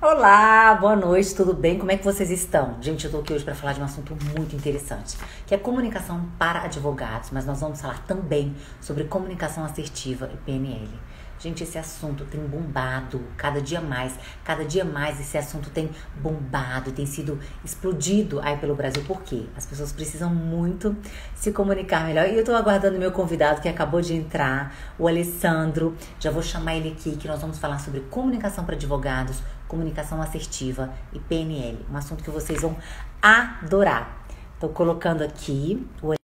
Olá, boa noite, tudo bem? Como é que vocês estão? Gente, eu tô aqui hoje para falar de um assunto muito interessante, que é comunicação para advogados, mas nós vamos falar também sobre comunicação assertiva e PNL. Gente, esse assunto tem bombado cada dia mais, cada dia mais esse assunto tem bombado, tem sido explodido aí pelo Brasil. Por quê? As pessoas precisam muito se comunicar melhor. E eu tô aguardando meu convidado que acabou de entrar, o Alessandro. Já vou chamar ele aqui que nós vamos falar sobre comunicação para advogados, comunicação assertiva e PNL. Um assunto que vocês vão adorar. Tô colocando aqui o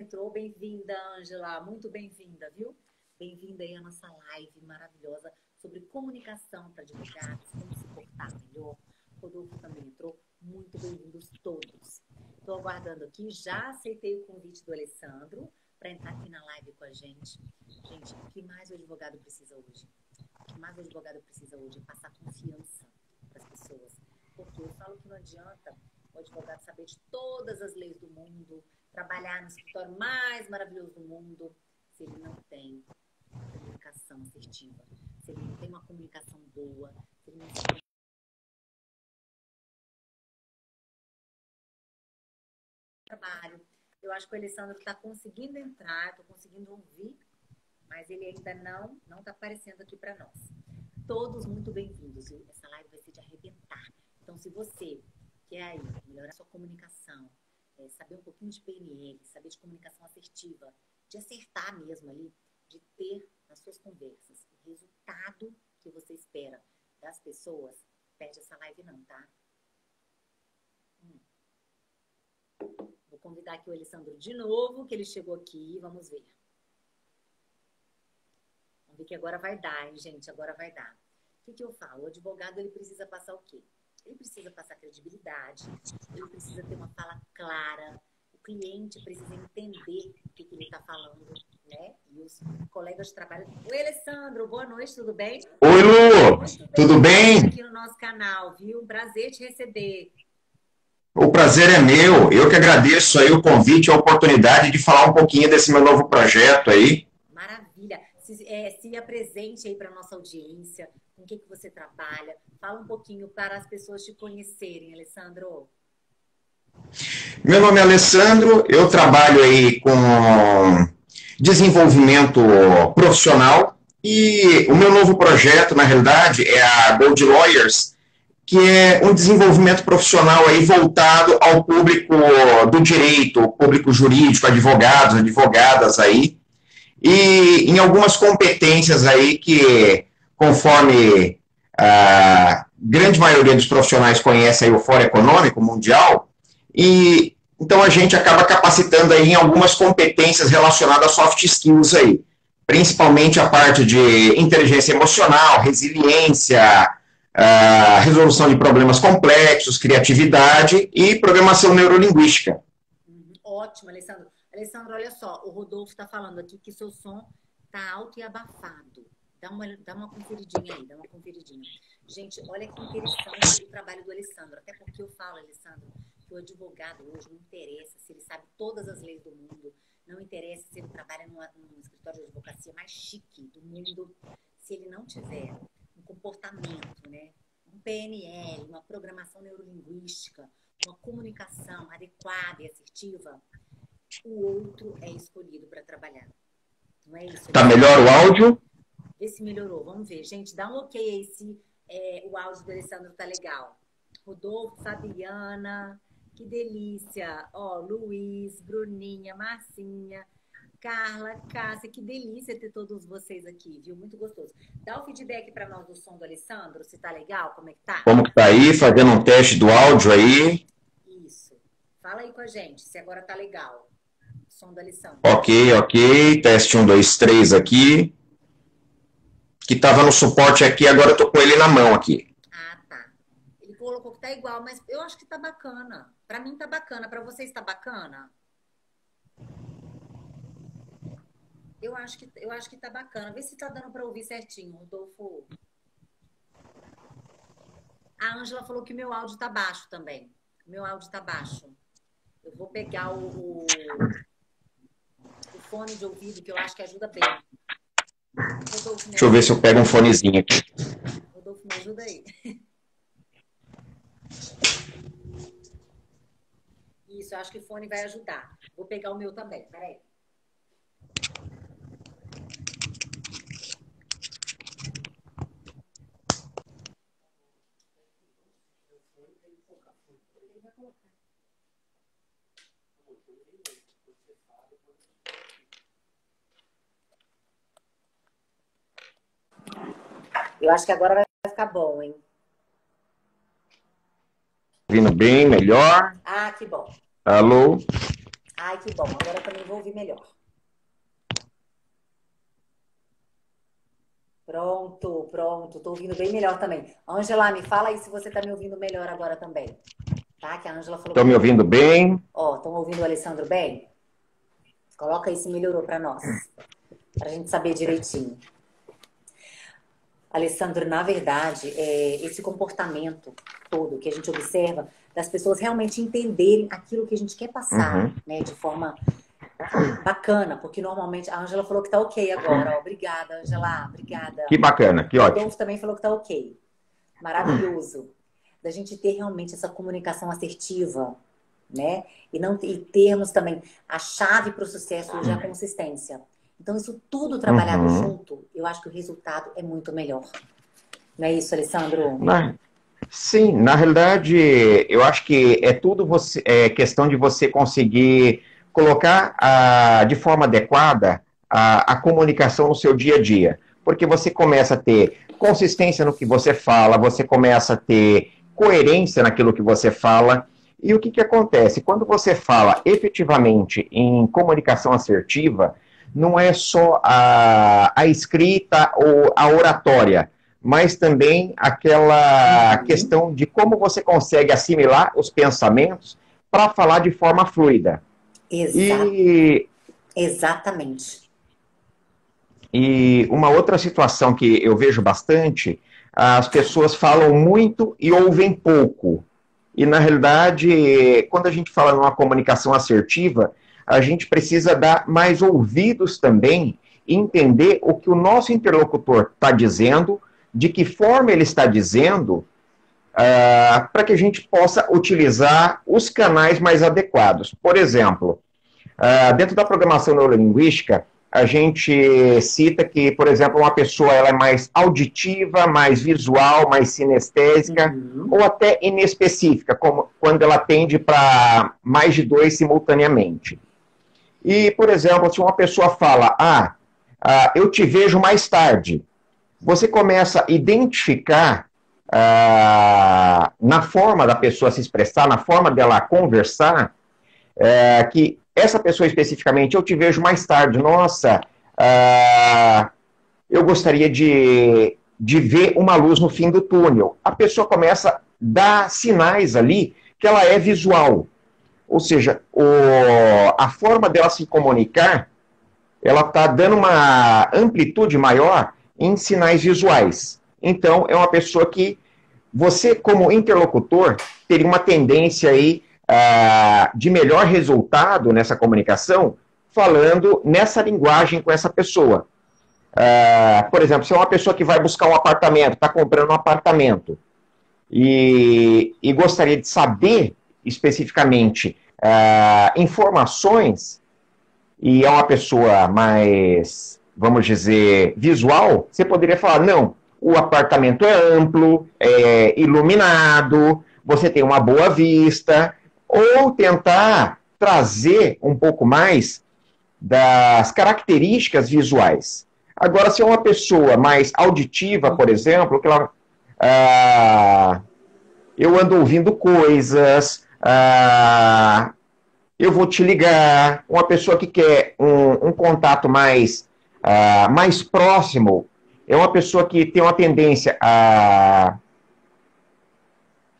Entrou, bem-vinda, Angela, muito bem-vinda, viu? Bem-vinda aí à nossa live maravilhosa sobre comunicação para advogados, como se portar melhor. Rodolfo também entrou. Muito bem-vindos todos. Estou aguardando aqui, já aceitei o convite do Alessandro para entrar aqui na live com a gente. Gente, o que mais o advogado precisa hoje? Que mais o advogado precisa hoje é passar confiança para as pessoas. Porque eu falo que não adianta o advogado saber de todas as leis do mundo, trabalhar no escritório mais maravilhoso do mundo, se ele não tem comunicação assertiva, se ele não tem uma comunicação boa, se ele não tem trabalho. Eu acho que o Alessandro está conseguindo entrar, estou conseguindo ouvir, mas ele ainda não não está aparecendo aqui para nós. Todos muito bem-vindos. Essa live vai ser de arrebentar. Então, se você quer aí melhorar sua comunicação, é, saber um pouquinho de PNL, saber de comunicação assertiva, de acertar mesmo ali, de ter nas suas conversas o resultado que você espera das pessoas, perde essa live não, tá? Hum. Vou convidar aqui o Alessandro de novo, que ele chegou aqui, vamos ver. Que agora vai dar, hein, gente? Agora vai dar. O que, que eu falo? O advogado, ele precisa passar o quê? Ele precisa passar credibilidade, ele precisa ter uma fala clara, o cliente precisa entender o que, que ele está falando, né? E os colegas de trabalho. Oi, Alessandro, boa noite, tudo bem? Oi, Lu, tudo bem? Aqui no nosso canal, viu? Um prazer te receber. O prazer é meu. Eu que agradeço aí o convite, a oportunidade de falar um pouquinho desse meu novo projeto aí. Se, é, se apresente aí para nossa audiência, com o que, que você trabalha. Fala um pouquinho para as pessoas te conhecerem, Alessandro. Meu nome é Alessandro, eu trabalho aí com desenvolvimento profissional e o meu novo projeto, na realidade, é a Gold Lawyers, que é um desenvolvimento profissional aí voltado ao público do direito, público jurídico, advogados, advogadas aí, e em algumas competências aí que, conforme a grande maioria dos profissionais conhece aí o Fórum Econômico Mundial, e então a gente acaba capacitando aí em algumas competências relacionadas a soft skills aí, principalmente a parte de inteligência emocional, resiliência, resolução de problemas complexos, criatividade e programação neurolinguística. Ótimo, Alessandro. Alessandro, olha só, o Rodolfo está falando aqui que seu som está alto e abafado. Dá uma, dá uma conferidinha aí, dá uma conferidinha. Gente, olha que interessante o trabalho do Alessandro. Até porque eu falo, Alessandro, que o advogado hoje não interessa se ele sabe todas as leis do mundo, não interessa se ele trabalha num escritório de advocacia mais chique do mundo, se ele não tiver um comportamento, né? um PNL, uma programação neurolinguística, uma comunicação adequada e assertiva, o outro é escolhido para trabalhar. Não é isso? Tá melhor o áudio? Vê se melhorou. Vamos ver. Gente, dá um ok aí se é, o áudio do Alessandro tá legal. Rodolfo, Fabiana, que delícia! Ó, Luiz, Bruninha, Marcinha, Carla, Cássia, que delícia ter todos vocês aqui, viu? Muito gostoso. Dá o feedback para nós do som do Alessandro, se tá legal, como é que tá? Como que tá aí, fazendo um teste do áudio aí. Isso. Fala aí com a gente, se agora tá legal. Som do Alessandro. Ok, ok. Teste 1, 2, 3 aqui. Que tava no suporte aqui, agora eu tô com ele na mão aqui. Ah, tá. Ele colocou que tá igual, mas eu acho que tá bacana. Para mim tá bacana, para vocês tá bacana? Eu acho que eu acho que tá bacana. Vê se tá dando para ouvir certinho, Rodolfo. A Ângela falou que meu áudio tá baixo também. Meu áudio tá baixo. Eu vou pegar o, o fone de ouvido que eu acho que ajuda bem. Rodolfo, Deixa eu ver se eu pego um fonezinho aqui. Rodolfo, me ajuda aí. Isso, eu acho que o fone vai ajudar. Vou pegar o meu também, peraí. Eu acho que agora vai ficar bom, hein? Vindo bem, melhor. Ah, que bom. Alô? Ai, que bom. Agora também vou ouvir melhor. Pronto, pronto. Tô ouvindo bem melhor também. Angela, me fala aí se você tá me ouvindo melhor agora também. Tá? Que a Angela falou. Tô me ouvindo bem. Ó, estão ouvindo o Alessandro bem? Coloca aí se melhorou para nós. Pra gente saber direitinho. Alessandro, na verdade, é, esse comportamento todo que a gente observa das pessoas realmente entenderem aquilo que a gente quer passar, uhum. né, de forma bacana, porque normalmente a Angela falou que tá ok agora. Ó, obrigada, Angela, obrigada. Que bacana, que ótimo. O Adolfo também falou que tá ok. Maravilhoso. Da gente ter realmente essa comunicação assertiva, né? E não e termos também a chave para o sucesso hoje é a consistência. Então, isso tudo trabalhado uhum. junto, eu acho que o resultado é muito melhor. Não é isso, Alessandro? Na, sim, na realidade, eu acho que é tudo você, é questão de você conseguir colocar a, de forma adequada a, a comunicação no seu dia a dia. Porque você começa a ter consistência no que você fala, você começa a ter coerência naquilo que você fala. E o que, que acontece? Quando você fala efetivamente em comunicação assertiva, não é só a, a escrita ou a oratória, mas também aquela uhum. questão de como você consegue assimilar os pensamentos para falar de forma fluida. E... Exatamente. E uma outra situação que eu vejo bastante, as pessoas falam muito e ouvem pouco. E na realidade, quando a gente fala numa comunicação assertiva, a gente precisa dar mais ouvidos também, entender o que o nosso interlocutor está dizendo, de que forma ele está dizendo, uh, para que a gente possa utilizar os canais mais adequados. Por exemplo, uh, dentro da programação neurolinguística, a gente cita que, por exemplo, uma pessoa ela é mais auditiva, mais visual, mais sinestésica, uhum. ou até inespecífica, como quando ela atende para mais de dois simultaneamente. E, por exemplo, se uma pessoa fala, ah, ah eu te vejo mais tarde, você começa a identificar ah, na forma da pessoa se expressar, na forma dela conversar, é, que essa pessoa especificamente, eu te vejo mais tarde, nossa, ah, eu gostaria de, de ver uma luz no fim do túnel. A pessoa começa a dar sinais ali que ela é visual. Ou seja, o, a forma dela se comunicar, ela está dando uma amplitude maior em sinais visuais. Então, é uma pessoa que você, como interlocutor, teria uma tendência aí uh, de melhor resultado nessa comunicação, falando nessa linguagem com essa pessoa. Uh, por exemplo, se é uma pessoa que vai buscar um apartamento, está comprando um apartamento, e, e gostaria de saber especificamente uh, informações e é uma pessoa mais, vamos dizer, visual, você poderia falar, não, o apartamento é amplo, é iluminado, você tem uma boa vista, ou tentar trazer um pouco mais das características visuais. Agora, se é uma pessoa mais auditiva, por exemplo, que ela, ah, eu ando ouvindo coisas, ah, eu vou te ligar. Uma pessoa que quer um, um contato mais, ah, mais próximo é uma pessoa que tem uma tendência a.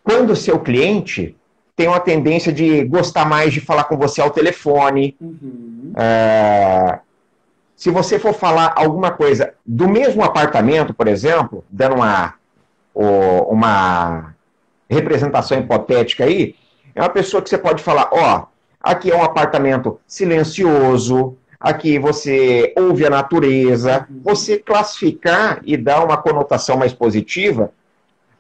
Quando o seu cliente tem uma tendência de gostar mais de falar com você ao telefone. Uhum. Ah, se você for falar alguma coisa do mesmo apartamento, por exemplo, dando uma, uma representação hipotética aí, é uma pessoa que você pode falar, ó, aqui é um apartamento silencioso, aqui você ouve a natureza, você classificar e dar uma conotação mais positiva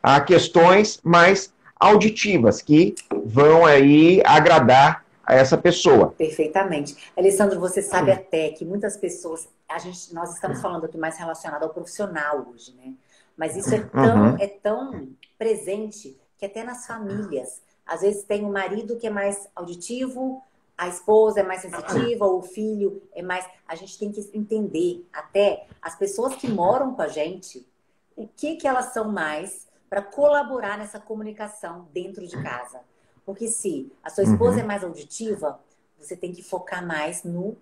a questões mais auditivas que vão aí agradar a essa pessoa. Perfeitamente. Alessandro, você sabe até que muitas pessoas, a gente, nós estamos falando aqui mais relacionado ao profissional hoje, né? Mas isso é tão, uhum. é tão presente que até nas famílias, às vezes tem um marido que é mais auditivo, a esposa é mais sensitiva, o filho é mais. A gente tem que entender até as pessoas que moram com a gente, o que, que elas são mais para colaborar nessa comunicação dentro de casa. Porque se a sua esposa uhum. é mais auditiva, você tem que focar mais no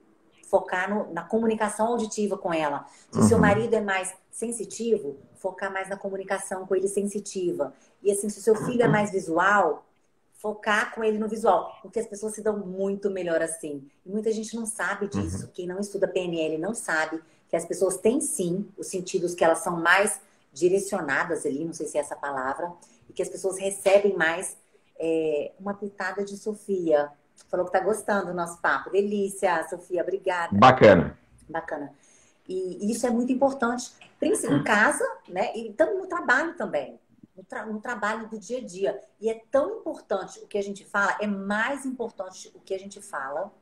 focar no, na comunicação auditiva com ela. Se o seu uhum. marido é mais sensitivo, focar mais na comunicação com ele sensitiva. E assim, se o seu filho é mais visual, focar com ele no visual, porque as pessoas se dão muito melhor assim. E muita gente não sabe disso. Uhum. Quem não estuda PNL não sabe que as pessoas têm sim os sentidos que elas são mais direcionadas ali, não sei se é essa palavra, e que as pessoas recebem mais é, uma pitada de Sofia. Falou que tá gostando do nosso papo. Delícia, Sofia, obrigada. Bacana. Bacana. E, e isso é muito importante, principalmente em casa, né? E também no trabalho também no, tra no, trabalho do dia a dia. E é tão importante o que a gente fala, é mais importante o que a gente fala,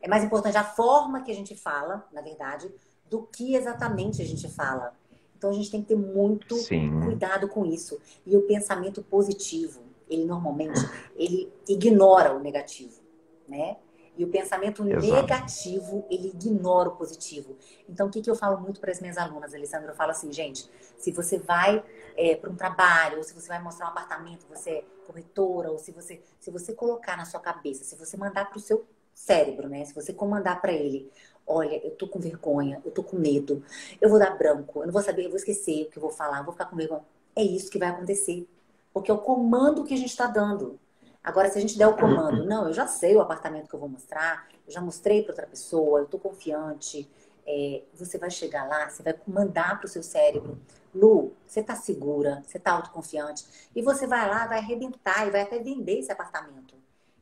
é mais importante a forma que a gente fala, na verdade, do que exatamente a gente fala. Então a gente tem que ter muito Sim. cuidado com isso. E o pensamento positivo, ele normalmente ele ignora o negativo, né? E o pensamento Exato. negativo, ele ignora o positivo. Então, o que, que eu falo muito para as minhas alunas, Alessandra? Eu falo assim, gente, se você vai é, para um trabalho, ou se você vai mostrar um apartamento, você é corretora, ou se você, se você colocar na sua cabeça, se você mandar para o seu cérebro, né? Se você comandar para ele, olha, eu tô com vergonha, eu tô com medo, eu vou dar branco, eu não vou saber, eu vou esquecer o que eu vou falar, eu vou ficar com vergonha. É isso que vai acontecer. Porque é o comando que a gente está dando. Agora, se a gente der o comando, não, eu já sei o apartamento que eu vou mostrar, eu já mostrei para outra pessoa, eu estou confiante, é, você vai chegar lá, você vai mandar para o seu cérebro, Lu, você está segura, você está autoconfiante, e você vai lá, vai arrebentar e vai até vender esse apartamento.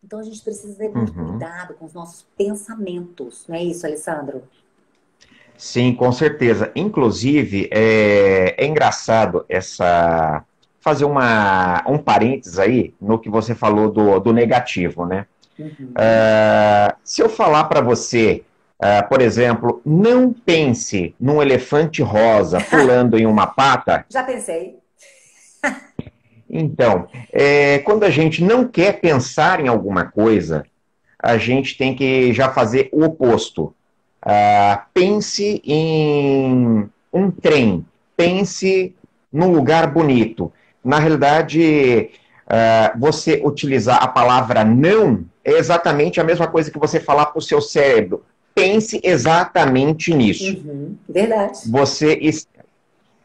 Então a gente precisa ter muito uhum. cuidado com os nossos pensamentos, não é isso, Alessandro? Sim, com certeza. Inclusive, é, é engraçado essa fazer uma, um parênteses aí no que você falou do, do negativo, né? Uhum. Uh, se eu falar para você, uh, por exemplo, não pense num elefante rosa pulando em uma pata. Já pensei. então, é, quando a gente não quer pensar em alguma coisa, a gente tem que já fazer o oposto. Uh, pense em um trem, pense num lugar bonito na realidade, uh, você utilizar a palavra não é exatamente a mesma coisa que você falar para o seu cérebro. Pense exatamente nisso. Uhum, verdade. Você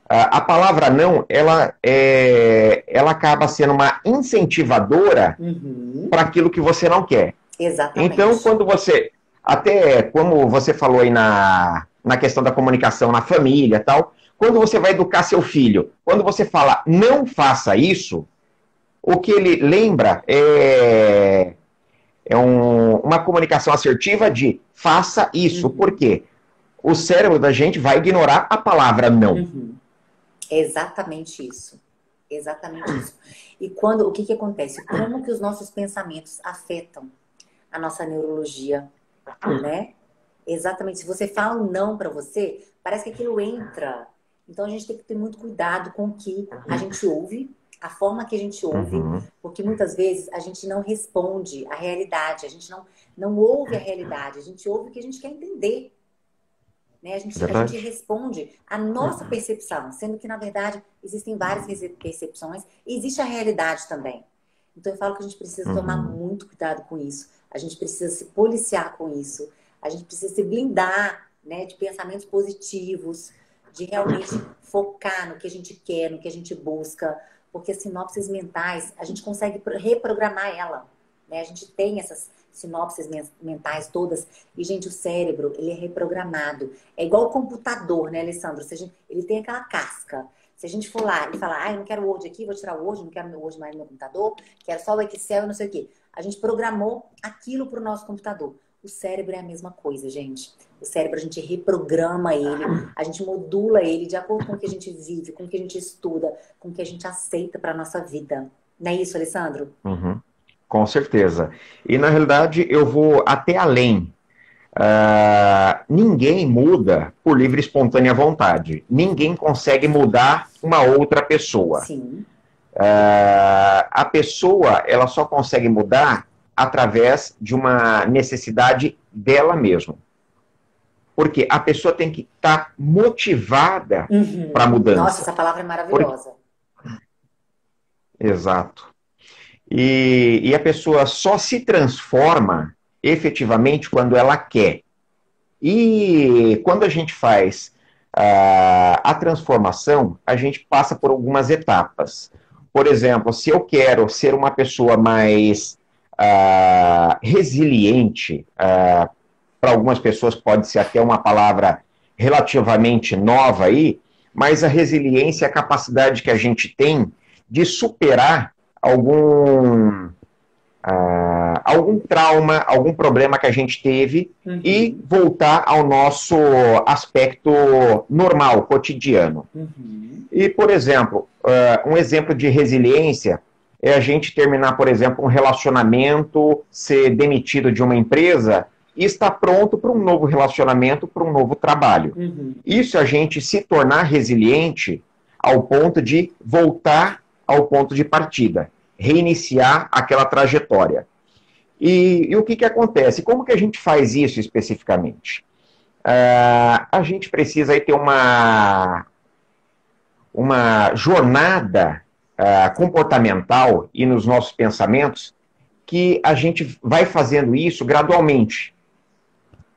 a palavra não, ela, é, ela acaba sendo uma incentivadora uhum. para aquilo que você não quer. Exatamente. Então, quando você, até como você falou aí na, na questão da comunicação na família tal, quando você vai educar seu filho, quando você fala não faça isso, o que ele lembra é, é um, uma comunicação assertiva de faça isso. Uhum. Por quê? O cérebro da gente vai ignorar a palavra não. Uhum. Exatamente isso. Exatamente isso. E quando o que, que acontece? Como que os nossos pensamentos afetam a nossa neurologia, né? Exatamente. Se você fala um não para você, parece que aquilo entra então a gente tem que ter muito cuidado com o que a gente ouve, a forma que a gente ouve, uhum. porque muitas vezes a gente não responde à realidade, a gente não, não ouve a realidade, a gente ouve o que a gente quer entender. Né? A, gente, a gente responde a nossa percepção, sendo que, na verdade, existem várias percepções e existe a realidade também. Então eu falo que a gente precisa uhum. tomar muito cuidado com isso, a gente precisa se policiar com isso, a gente precisa se blindar né, de pensamentos positivos, de realmente focar no que a gente quer, no que a gente busca, porque as sinopses mentais, a gente consegue reprogramar ela, né? A gente tem essas sinopses mentais todas, e, gente, o cérebro, ele é reprogramado. É igual o computador, né, Alessandro? Gente, ele tem aquela casca. Se a gente for lá e falar, ah, eu não quero o Word aqui, vou tirar o Word, não quero o Word mais no meu computador, quero só o Excel e não sei o quê. A gente programou aquilo para o nosso computador. O cérebro é a mesma coisa, gente. O cérebro a gente reprograma ele, a gente modula ele de acordo com o que a gente vive, com o que a gente estuda, com o que a gente aceita para nossa vida. Não é isso, Alessandro? Uhum. Com certeza. E na realidade eu vou até além. Uh, ninguém muda por livre e espontânea vontade. Ninguém consegue mudar uma outra pessoa. Sim. Uh, a pessoa ela só consegue mudar através de uma necessidade dela mesma. Porque a pessoa tem que estar tá motivada uhum. para a mudança. Nossa, essa palavra é maravilhosa. Porque... Exato. E, e a pessoa só se transforma efetivamente quando ela quer. E quando a gente faz uh, a transformação, a gente passa por algumas etapas. Por exemplo, se eu quero ser uma pessoa mais uh, resiliente, uh, para algumas pessoas pode ser até uma palavra relativamente nova aí, mas a resiliência é a capacidade que a gente tem de superar algum uh, algum trauma, algum problema que a gente teve uhum. e voltar ao nosso aspecto normal, cotidiano. Uhum. E, por exemplo, uh, um exemplo de resiliência é a gente terminar, por exemplo, um relacionamento, ser demitido de uma empresa e estar pronto para um novo relacionamento, para um novo trabalho. Uhum. Isso é a gente se tornar resiliente ao ponto de voltar ao ponto de partida reiniciar aquela trajetória. E, e o que, que acontece? Como que a gente faz isso especificamente? Uh, a gente precisa aí ter uma, uma jornada uh, comportamental e nos nossos pensamentos que a gente vai fazendo isso gradualmente.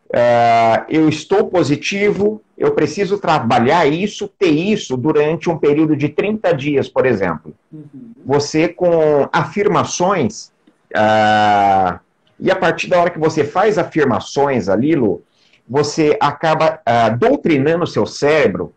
Uh, eu estou positivo, eu preciso trabalhar isso, ter isso durante um período de 30 dias, por exemplo. Uhum. Você com afirmações, uh, e a partir da hora que você faz afirmações ali, Lu, você acaba uh, doutrinando o seu cérebro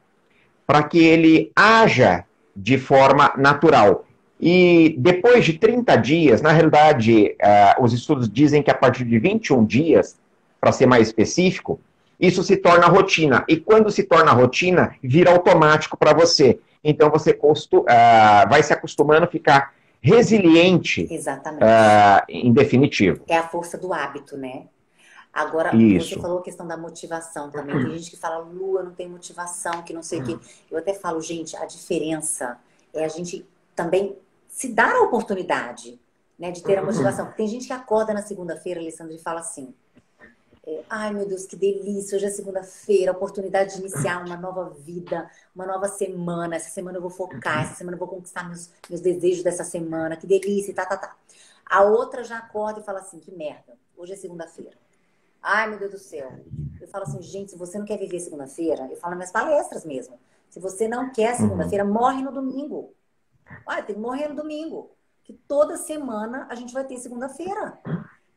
para que ele haja de forma natural. E depois de 30 dias, na realidade, os estudos dizem que a partir de 21 dias, para ser mais específico, isso se torna rotina. E quando se torna rotina, vira automático para você. Então você uh, vai se acostumando a ficar resiliente. Exatamente. Uh, em definitivo. É a força do hábito, né? Agora, Isso. você falou a questão da motivação também. Tem gente que fala, Lua, não tem motivação, que não sei o quê. Eu até falo, gente, a diferença é a gente também se dar a oportunidade né, de ter a motivação. Tem gente que acorda na segunda-feira, Alessandro, e fala assim: é, ai meu Deus, que delícia! Hoje é segunda-feira, oportunidade de iniciar uma nova vida, uma nova semana. Essa semana eu vou focar, essa semana eu vou conquistar meus, meus desejos dessa semana, que delícia, tá, tá, tá. A outra já acorda e fala assim: que merda, hoje é segunda-feira. Ai meu Deus do céu. Eu falo assim, gente, se você não quer viver segunda-feira, eu falo nas minhas palestras mesmo. Se você não quer segunda-feira, uhum. morre no domingo. Olha, tem que morrer no domingo. Que toda semana a gente vai ter segunda-feira.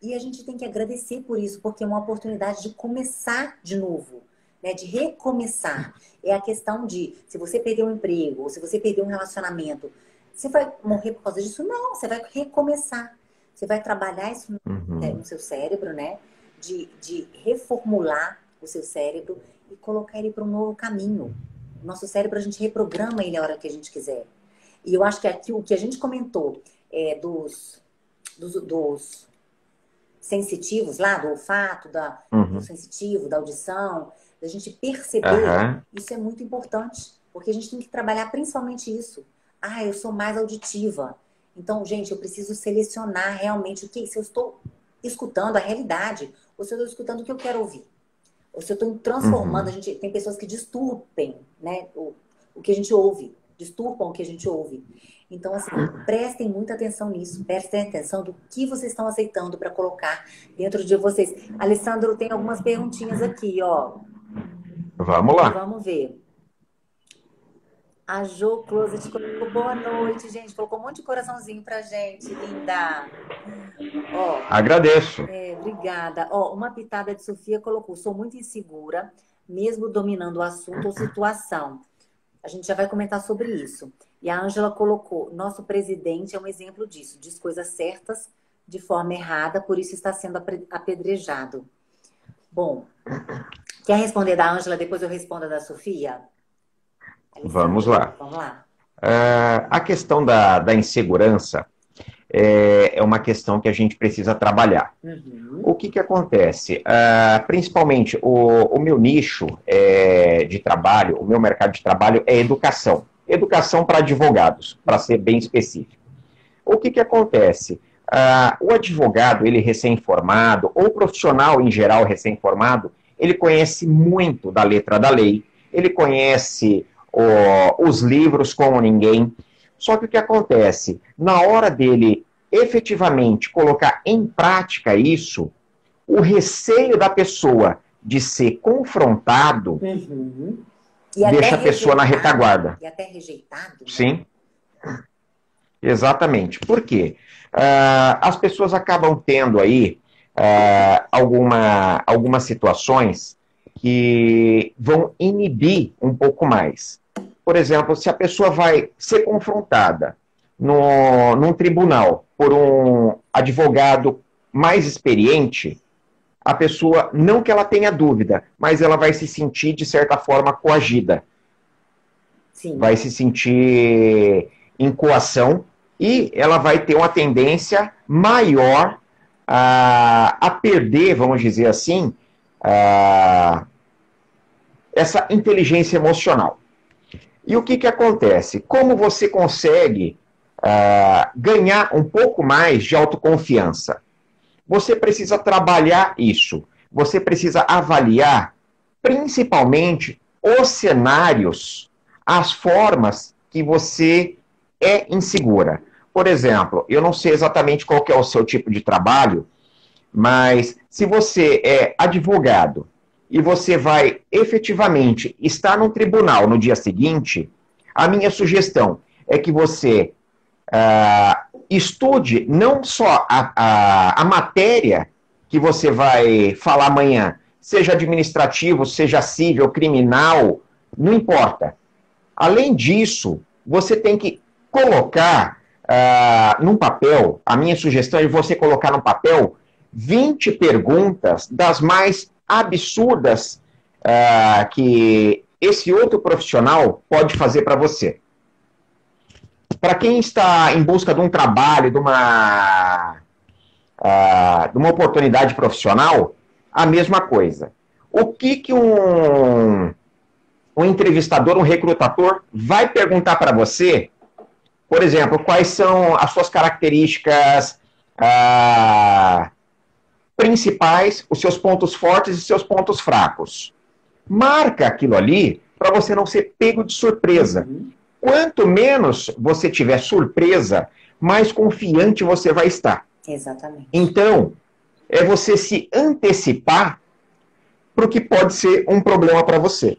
E a gente tem que agradecer por isso, porque é uma oportunidade de começar de novo, né? de recomeçar. É a questão de, se você perdeu um emprego, ou se você perdeu um relacionamento, você vai morrer por causa disso? Não, você vai recomeçar. Você vai trabalhar isso no, uhum. Né, no seu cérebro, né? De, de reformular o seu cérebro e colocar ele para um novo caminho. Nosso cérebro, a gente reprograma ele a hora que a gente quiser. E eu acho que aqui o que a gente comentou é, dos, dos, dos sensitivos lá, do olfato, da, uhum. do sensitivo, da audição, da gente perceber, uhum. isso é muito importante, porque a gente tem que trabalhar principalmente isso. Ah, eu sou mais auditiva. Então, gente, eu preciso selecionar realmente o que, se eu estou escutando a realidade, ou se eu estou escutando o que eu quero ouvir. Ou se eu estou transformando, uhum. a gente tem pessoas que disturpem, né, o, o que a gente ouve, disturpam o que a gente ouve. Então, assim, prestem muita atenção nisso, prestem atenção do que vocês estão aceitando para colocar dentro de vocês. Alessandro, tem algumas perguntinhas aqui, ó. Vamos lá. Vamos ver. A Jo Closet colocou boa noite, gente. Colocou um monte de coraçãozinho pra gente, linda. Ó, Agradeço. É, obrigada. Ó, uma pitada de Sofia colocou: sou muito insegura, mesmo dominando o assunto ou situação. A gente já vai comentar sobre isso. E a Ângela colocou: nosso presidente é um exemplo disso, diz coisas certas de forma errada, por isso está sendo apedrejado. Bom, quer responder da Ângela, depois eu respondo da Sofia? Vamos lá. Vamos lá. Uh, a questão da, da insegurança é, é, uma questão que a gente precisa trabalhar. Uhum. O que, que acontece? Uh, principalmente, o, o meu nicho é, de trabalho, o meu mercado de trabalho é educação. Educação para advogados, para ser bem específico. O que, que acontece? Uh, o advogado, ele recém-formado, ou o profissional em geral recém-formado, ele conhece muito da letra da lei, ele conhece os livros como ninguém. Só que o que acontece? Na hora dele efetivamente colocar em prática isso, o receio da pessoa de ser confrontado uhum. deixa a pessoa na retaguarda. E até rejeitado. Né? Sim. Exatamente. Por quê? Uh, as pessoas acabam tendo aí uh, alguma, algumas situações que vão inibir um pouco mais. Por exemplo, se a pessoa vai ser confrontada no, num tribunal por um advogado mais experiente, a pessoa, não que ela tenha dúvida, mas ela vai se sentir, de certa forma, coagida. Sim. Vai se sentir em coação e ela vai ter uma tendência maior a, a perder, vamos dizer assim, a, essa inteligência emocional. E o que, que acontece? Como você consegue uh, ganhar um pouco mais de autoconfiança? Você precisa trabalhar isso. Você precisa avaliar, principalmente, os cenários, as formas que você é insegura. Por exemplo, eu não sei exatamente qual é o seu tipo de trabalho, mas se você é advogado e você vai efetivamente estar no tribunal no dia seguinte, a minha sugestão é que você uh, estude não só a, a, a matéria que você vai falar amanhã, seja administrativo, seja civil, criminal, não importa. Além disso, você tem que colocar uh, num papel, a minha sugestão é você colocar no papel 20 perguntas das mais absurdas uh, que esse outro profissional pode fazer para você. Para quem está em busca de um trabalho, de uma, uh, de uma oportunidade profissional, a mesma coisa. O que, que um, um entrevistador, um recrutador vai perguntar para você? Por exemplo, quais são as suas características uh, principais, os seus pontos fortes e seus pontos fracos. Marca aquilo ali para você não ser pego de surpresa. Uhum. Quanto menos você tiver surpresa, mais confiante você vai estar. Exatamente. Então, é você se antecipar para o que pode ser um problema para você.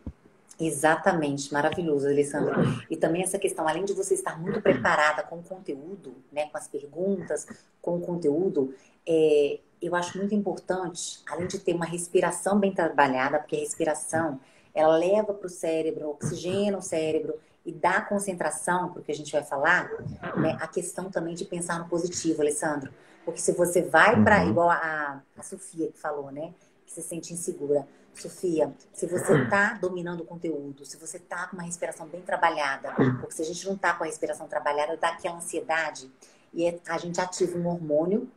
Exatamente, maravilhoso, Alessandro. E também essa questão, além de você estar muito preparada com o conteúdo, né, com as perguntas, com o conteúdo, é, eu acho muito importante, além de ter uma respiração bem trabalhada, porque a respiração ela leva para o cérebro, oxigena o cérebro e dá concentração, porque a gente vai falar, né, a questão também de pensar no positivo, Alessandro. Porque se você vai para, uhum. igual a, a Sofia que falou, né, que se sente insegura. Sofia, se você está dominando o conteúdo, se você está com uma respiração bem trabalhada, porque se a gente não está com a respiração trabalhada, dá aquela ansiedade e é, a gente ativa um hormônio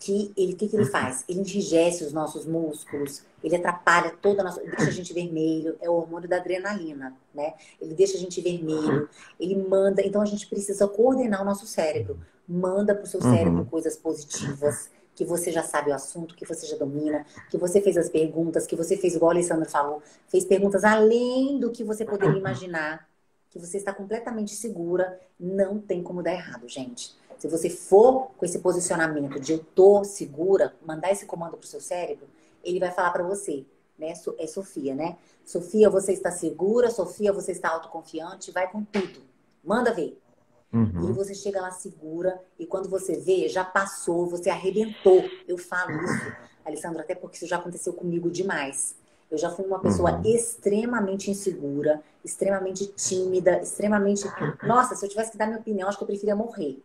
que ele, que, que ele faz? Ele enrijece os nossos músculos, ele atrapalha toda a nossa, deixa a gente vermelho, é o hormônio da adrenalina, né? Ele deixa a gente vermelho, ele manda, então a gente precisa coordenar o nosso cérebro, manda para o seu cérebro uhum. coisas positivas, que você já sabe o assunto, que você já domina, que você fez as perguntas, que você fez igual o Alessandro falou, fez perguntas além do que você poderia imaginar, que você está completamente segura, não tem como dar errado, gente. Se você for com esse posicionamento de eu tô segura, mandar esse comando pro seu cérebro, ele vai falar para você, né? É Sofia, né? Sofia, você está segura, Sofia, você está autoconfiante, vai com tudo. Manda ver. Uhum. E você chega lá segura, e quando você vê, já passou, você arrebentou. Eu falo isso, Alessandro, até porque isso já aconteceu comigo demais. Eu já fui uma pessoa uhum. extremamente insegura, extremamente tímida, extremamente. Nossa, se eu tivesse que dar minha opinião, acho que eu preferia morrer.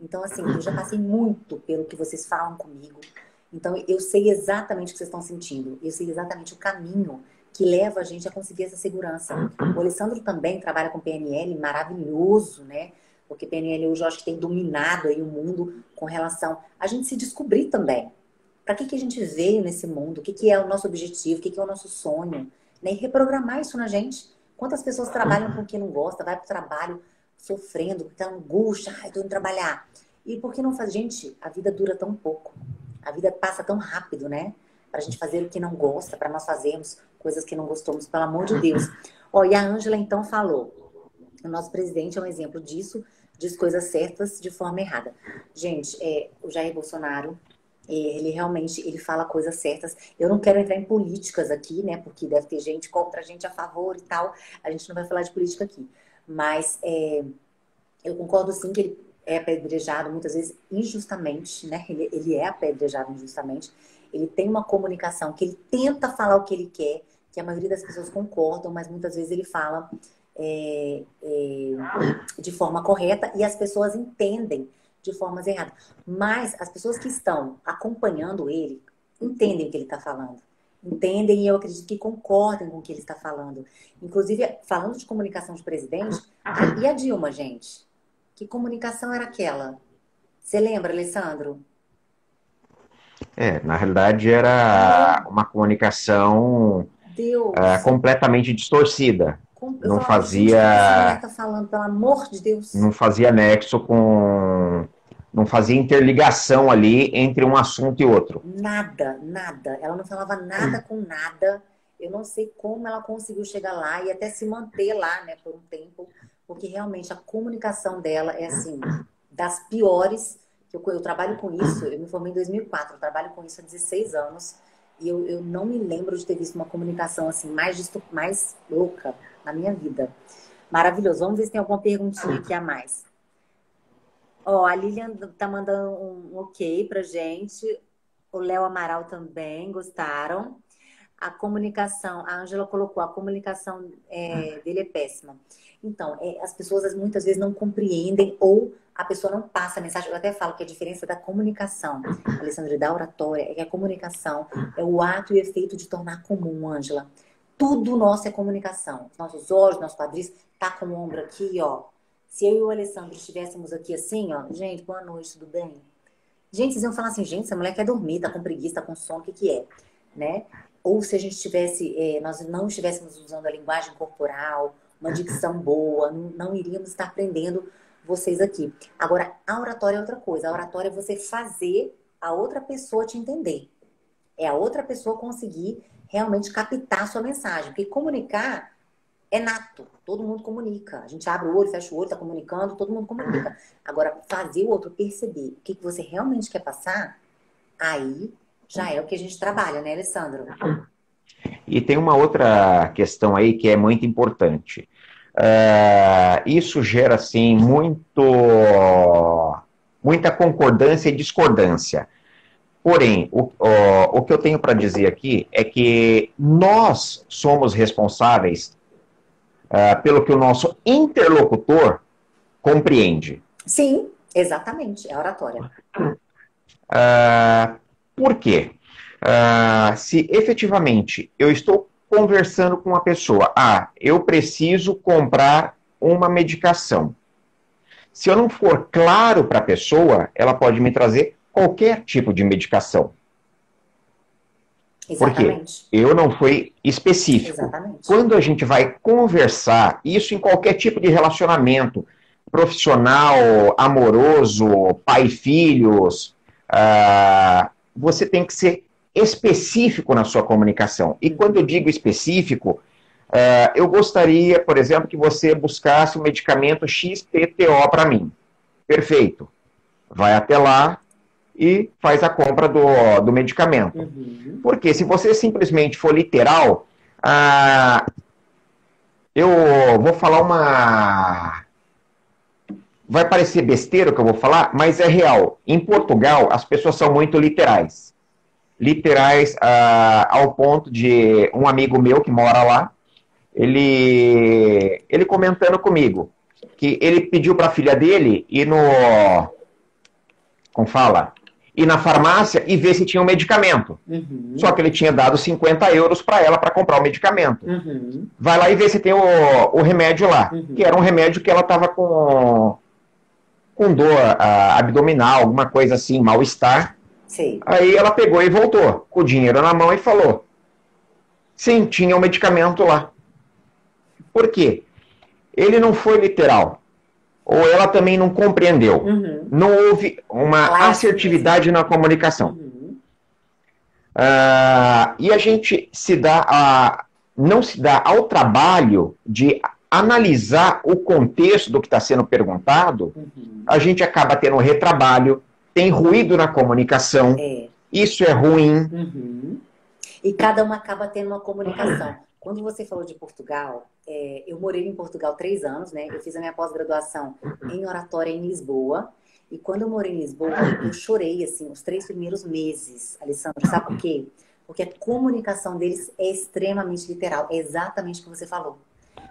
Então, assim, eu já passei muito pelo que vocês falam comigo. Então, eu sei exatamente o que vocês estão sentindo. Eu sei exatamente o caminho que leva a gente a conseguir essa segurança. O Alessandro também trabalha com PNL, maravilhoso, né? Porque PNL hoje eu acho que tem dominado aí o mundo com relação a gente se descobrir também. Para que, que a gente veio nesse mundo? O que, que é o nosso objetivo? O que, que é o nosso sonho? Né? E reprogramar isso na gente. Quantas pessoas trabalham com quem não gosta, vai para o trabalho sofrendo, com aquela angústia, ai, indo trabalhar. E por que não faz? Gente, a vida dura tão pouco. A vida passa tão rápido, né? Para a gente fazer o que não gosta, para nós fazermos coisas que não gostamos, pelo amor de Deus. Ó, e a Ângela então falou: o nosso presidente é um exemplo disso, diz coisas certas de forma errada. Gente, é, o Jair Bolsonaro, ele realmente ele fala coisas certas. Eu não quero entrar em políticas aqui, né? Porque deve ter gente contra gente a favor e tal. A gente não vai falar de política aqui. Mas é, eu concordo sim que ele é apedrejado muitas vezes injustamente, né? Ele, ele é apedrejado injustamente. Ele tem uma comunicação que ele tenta falar o que ele quer, que a maioria das pessoas concordam, mas muitas vezes ele fala é, é, de forma correta e as pessoas entendem de formas erradas. Mas as pessoas que estão acompanhando ele entendem o que ele está falando. Entendem e eu acredito que concordem com o que ele está falando. Inclusive, falando de comunicação de presidente, e a Dilma, gente? Que comunicação era aquela? Você lembra, Alessandro? É, na realidade era uma comunicação uh, completamente distorcida. Com... não fazia. Tá falando, pelo amor de Deus. Não fazia nexo com. Não fazia interligação ali entre um assunto e outro. Nada, nada. Ela não falava nada hum. com nada. Eu não sei como ela conseguiu chegar lá e até se manter lá, né, por um tempo porque realmente a comunicação dela é assim, das piores. Que eu, eu trabalho com isso, eu me formei em 2004, eu trabalho com isso há 16 anos e eu, eu não me lembro de ter visto uma comunicação assim mais, mais louca na minha vida. Maravilhoso. Vamos ver se tem alguma perguntinha aqui a mais. Ó, a Lilian tá mandando um ok pra gente. O Léo Amaral também gostaram. A comunicação, a Angela colocou, a comunicação é, dele é péssima. Então, é, as pessoas muitas vezes não compreendem ou a pessoa não passa a mensagem. Eu até falo que a diferença da comunicação, Alessandra, da oratória, é que a comunicação é o ato e efeito de tornar comum, Ângela. Tudo nosso é comunicação. Nossos olhos, nossos quadris, tá com o ombro aqui, ó. Se eu e o Alessandro estivéssemos aqui assim, ó, gente, boa noite, tudo bem? Gente, vocês iam falar assim, gente, essa mulher quer dormir, tá com preguiça, tá com sono, o que que é? Né? Ou se a gente tivesse, é, nós não estivéssemos usando a linguagem corporal, uma dicção boa, não, não iríamos estar aprendendo vocês aqui. Agora, a oratória é outra coisa. A oratória é você fazer a outra pessoa te entender. É a outra pessoa conseguir realmente captar a sua mensagem. Porque comunicar é nato. Todo mundo comunica. A gente abre o olho, fecha o olho, está comunicando, todo mundo comunica. Agora, fazer o outro perceber o que, você realmente quer passar, aí já é o que a gente trabalha, né, Alessandro? E tem uma outra questão aí que é muito importante. Uh, isso gera, assim, muito, muita concordância e discordância. Porém, o, o, o que eu tenho para dizer aqui é que nós somos responsáveis uh, pelo que o nosso interlocutor compreende. Sim, exatamente, é oratória. Uh, por quê? Uh, se efetivamente eu estou conversando com uma pessoa, ah, eu preciso comprar uma medicação. Se eu não for claro para a pessoa, ela pode me trazer qualquer tipo de medicação. Exatamente. Porque eu não fui específico. Exatamente. Quando a gente vai conversar, isso em qualquer tipo de relacionamento, profissional, amoroso, pai-filhos, uh, você tem que ser específico na sua comunicação. E quando eu digo específico, uh, eu gostaria, por exemplo, que você buscasse o medicamento XPTO para mim. Perfeito. Vai até lá e faz a compra do, do medicamento. Uhum. Porque se você simplesmente for literal, uh, eu vou falar uma. Vai parecer besteira o que eu vou falar, mas é real. Em Portugal, as pessoas são muito literais literais uh, ao ponto de um amigo meu que mora lá, ele, ele comentando comigo que ele pediu para a filha dele ir no. Como fala? Ir na farmácia e ver se tinha um medicamento. Uhum. Só que ele tinha dado 50 euros para ela para comprar o medicamento. Uhum. Vai lá e vê se tem o, o remédio lá. Uhum. Que era um remédio que ela estava com, com dor a, abdominal, alguma coisa assim, mal-estar. Aí ela pegou e voltou, com o dinheiro na mão e falou: Sim, tinha um medicamento lá. Por quê? Ele não foi literal ou ela também não compreendeu. Uhum. Não houve uma assertividade na comunicação. Uhum. Uh, e a gente se dá a, não se dá ao trabalho de analisar o contexto do que está sendo perguntado, uhum. a gente acaba tendo um retrabalho, tem ruído na comunicação, é. isso é ruim. Uhum. E cada uma acaba tendo uma comunicação. Quando você falou de Portugal, é, eu morei em Portugal três anos, né? Eu fiz a minha pós-graduação em oratória em Lisboa. E quando eu morei em Lisboa, eu chorei, assim, os três primeiros meses, Alessandro. Sabe por quê? Porque a comunicação deles é extremamente literal. É exatamente o que você falou.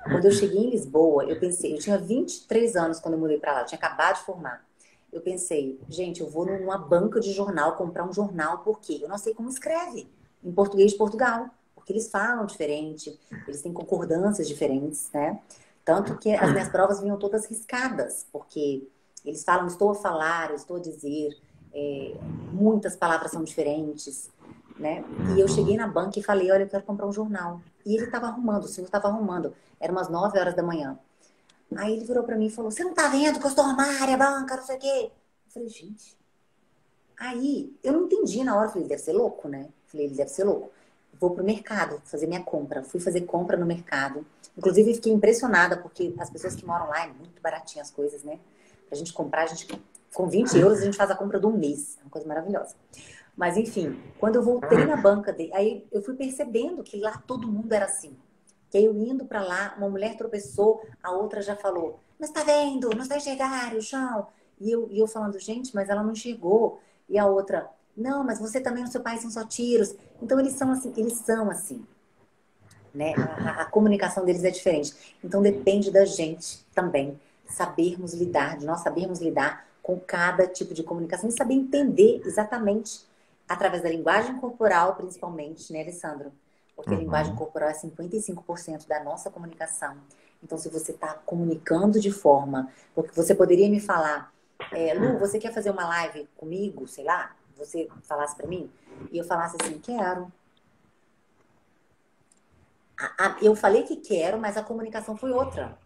Quando eu cheguei em Lisboa, eu pensei, eu tinha 23 anos quando eu mudei para lá, eu tinha acabado de formar. Eu pensei, gente, eu vou numa banca de jornal comprar um jornal, porque eu não sei como escreve em português de Portugal porque eles falam diferente, eles têm concordâncias diferentes, né? Tanto que as minhas provas vinham todas riscadas, porque eles falam estou a falar, estou a dizer, é, muitas palavras são diferentes, né? E eu cheguei na banca e falei, olha, eu quero comprar um jornal. E ele estava arrumando, o senhor estava arrumando, era umas 9 horas da manhã. Aí ele virou para mim e falou, você não tá vendo que eu estou armária, banca, não sei o quê? Eu falei, gente... Aí, eu não entendi na hora, falei, ele deve ser louco, né? Eu falei, ele deve ser louco vou pro mercado fazer minha compra. Fui fazer compra no mercado. Inclusive, fiquei impressionada, porque as pessoas que moram lá, é muito baratinho as coisas, né? Pra gente comprar, a gente, com 20 euros, a gente faz a compra de um mês. É uma coisa maravilhosa. Mas, enfim, quando eu voltei na banca, dele, aí eu fui percebendo que lá todo mundo era assim. Que aí eu indo para lá, uma mulher tropeçou, a outra já falou: Não está vendo, não está enxergar o chão. E eu, e eu falando, gente, mas ela não enxergou. E a outra, não, mas você também, no seu país, são só tiros. Então, eles são assim, eles são assim. Né? A, a, comunicação deles é diferente. Então, depende da gente também sabermos lidar, de nós sabermos lidar com cada tipo de comunicação e saber entender exatamente através da linguagem corporal, principalmente, né, Alessandro? Porque uhum. a linguagem corporal é 55% da nossa comunicação. Então, se você está comunicando de forma. Porque você poderia me falar, é, Lu, você quer fazer uma live comigo, sei lá? Você falasse para mim e eu falasse assim, quero. A, a, eu falei que quero, mas a comunicação foi outra.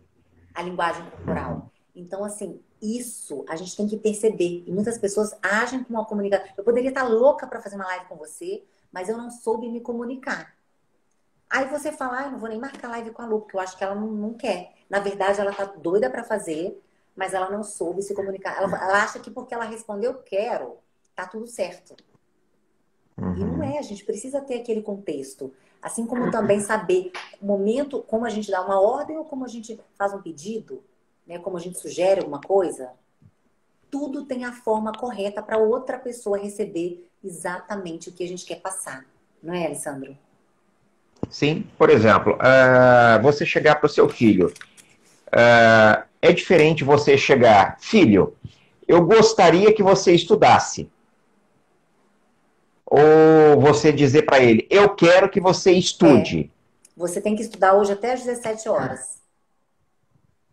A linguagem corporal. Então, assim, isso a gente tem que perceber. E muitas pessoas agem com uma comunicação. Eu poderia estar louca para fazer uma live com você, mas eu não soube me comunicar. Aí você fala, ah, eu não vou nem marcar live com a Lu, porque eu acho que ela não, não quer. Na verdade, ela tá doida para fazer, mas ela não soube se comunicar. Ela, ela acha que porque ela respondeu quero, tá tudo certo. Uhum. E não uhum. é, a gente precisa ter aquele contexto. Assim como também saber o momento, como a gente dá uma ordem ou como a gente faz um pedido, né? como a gente sugere alguma coisa. Tudo tem a forma correta para outra pessoa receber exatamente o que a gente quer passar. Não é, Alessandro? Sim, por exemplo, uh, você chegar para o seu filho. Uh, é diferente você chegar, filho, eu gostaria que você estudasse ou você dizer para ele, eu quero que você estude? É. Você tem que estudar hoje até às 17 horas.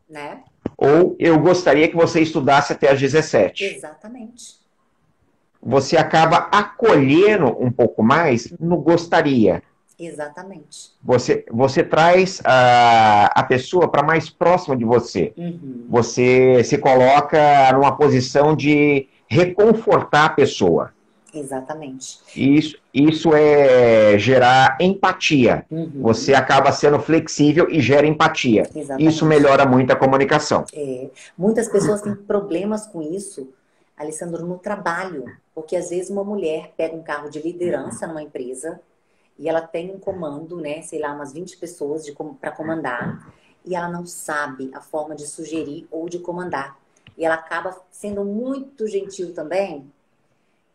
Né? Ou eu gostaria que você estudasse até às 17. Exatamente. Você acaba acolhendo um pouco mais no gostaria. Exatamente. Você, você traz a, a pessoa para mais próxima de você. Uhum. Você se coloca numa posição de reconfortar a pessoa. Exatamente. Isso, isso é gerar empatia. Uhum. Você acaba sendo flexível e gera empatia. Exatamente. Isso melhora muito a comunicação. É. Muitas pessoas têm problemas com isso, Alessandro, no trabalho. Porque às vezes uma mulher pega um carro de liderança numa empresa e ela tem um comando, né, sei lá, umas 20 pessoas para comandar, e ela não sabe a forma de sugerir ou de comandar. E ela acaba sendo muito gentil também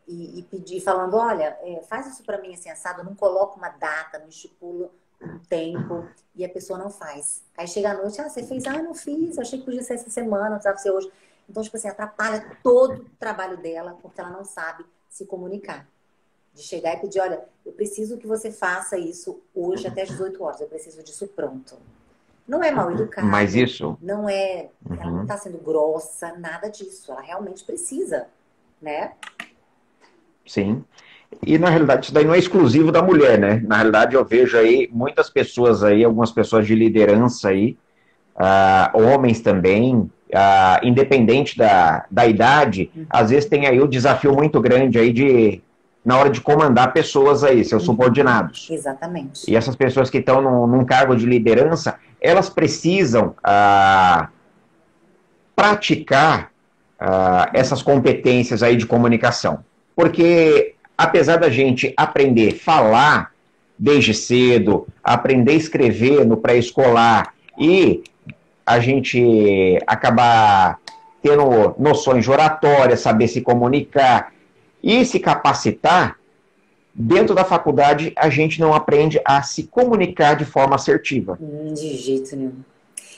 e, e pedir, falando, olha, é, faz isso para mim assim, assado, não coloca uma data, não estipula um tempo, e a pessoa não faz. Aí chega a noite, ah, você fez? Ah, não fiz, achei que podia ser essa semana, não precisava ser hoje. Então, tipo assim, atrapalha todo o trabalho dela, porque ela não sabe se comunicar. De chegar e pedir, olha, eu preciso que você faça isso hoje até as 18 horas, eu preciso disso pronto. Não é mal educado. Mas isso. Não é. Uhum. Ela não está sendo grossa, nada disso. Ela realmente precisa, né? Sim. E na realidade isso daí não é exclusivo da mulher, né? Na realidade eu vejo aí muitas pessoas aí, algumas pessoas de liderança aí, uh, homens também, uh, independente da, da idade, uhum. às vezes tem aí o desafio muito grande aí de na hora de comandar pessoas aí, seus uhum. subordinados. Exatamente. E essas pessoas que estão num, num cargo de liderança, elas precisam uh, praticar essas competências aí de comunicação. Porque apesar da gente aprender a falar desde cedo, aprender a escrever no pré-escolar e a gente acabar tendo noções de oratória, saber se comunicar e se capacitar, dentro da faculdade a gente não aprende a se comunicar de forma assertiva. Hum, de jeito nenhum.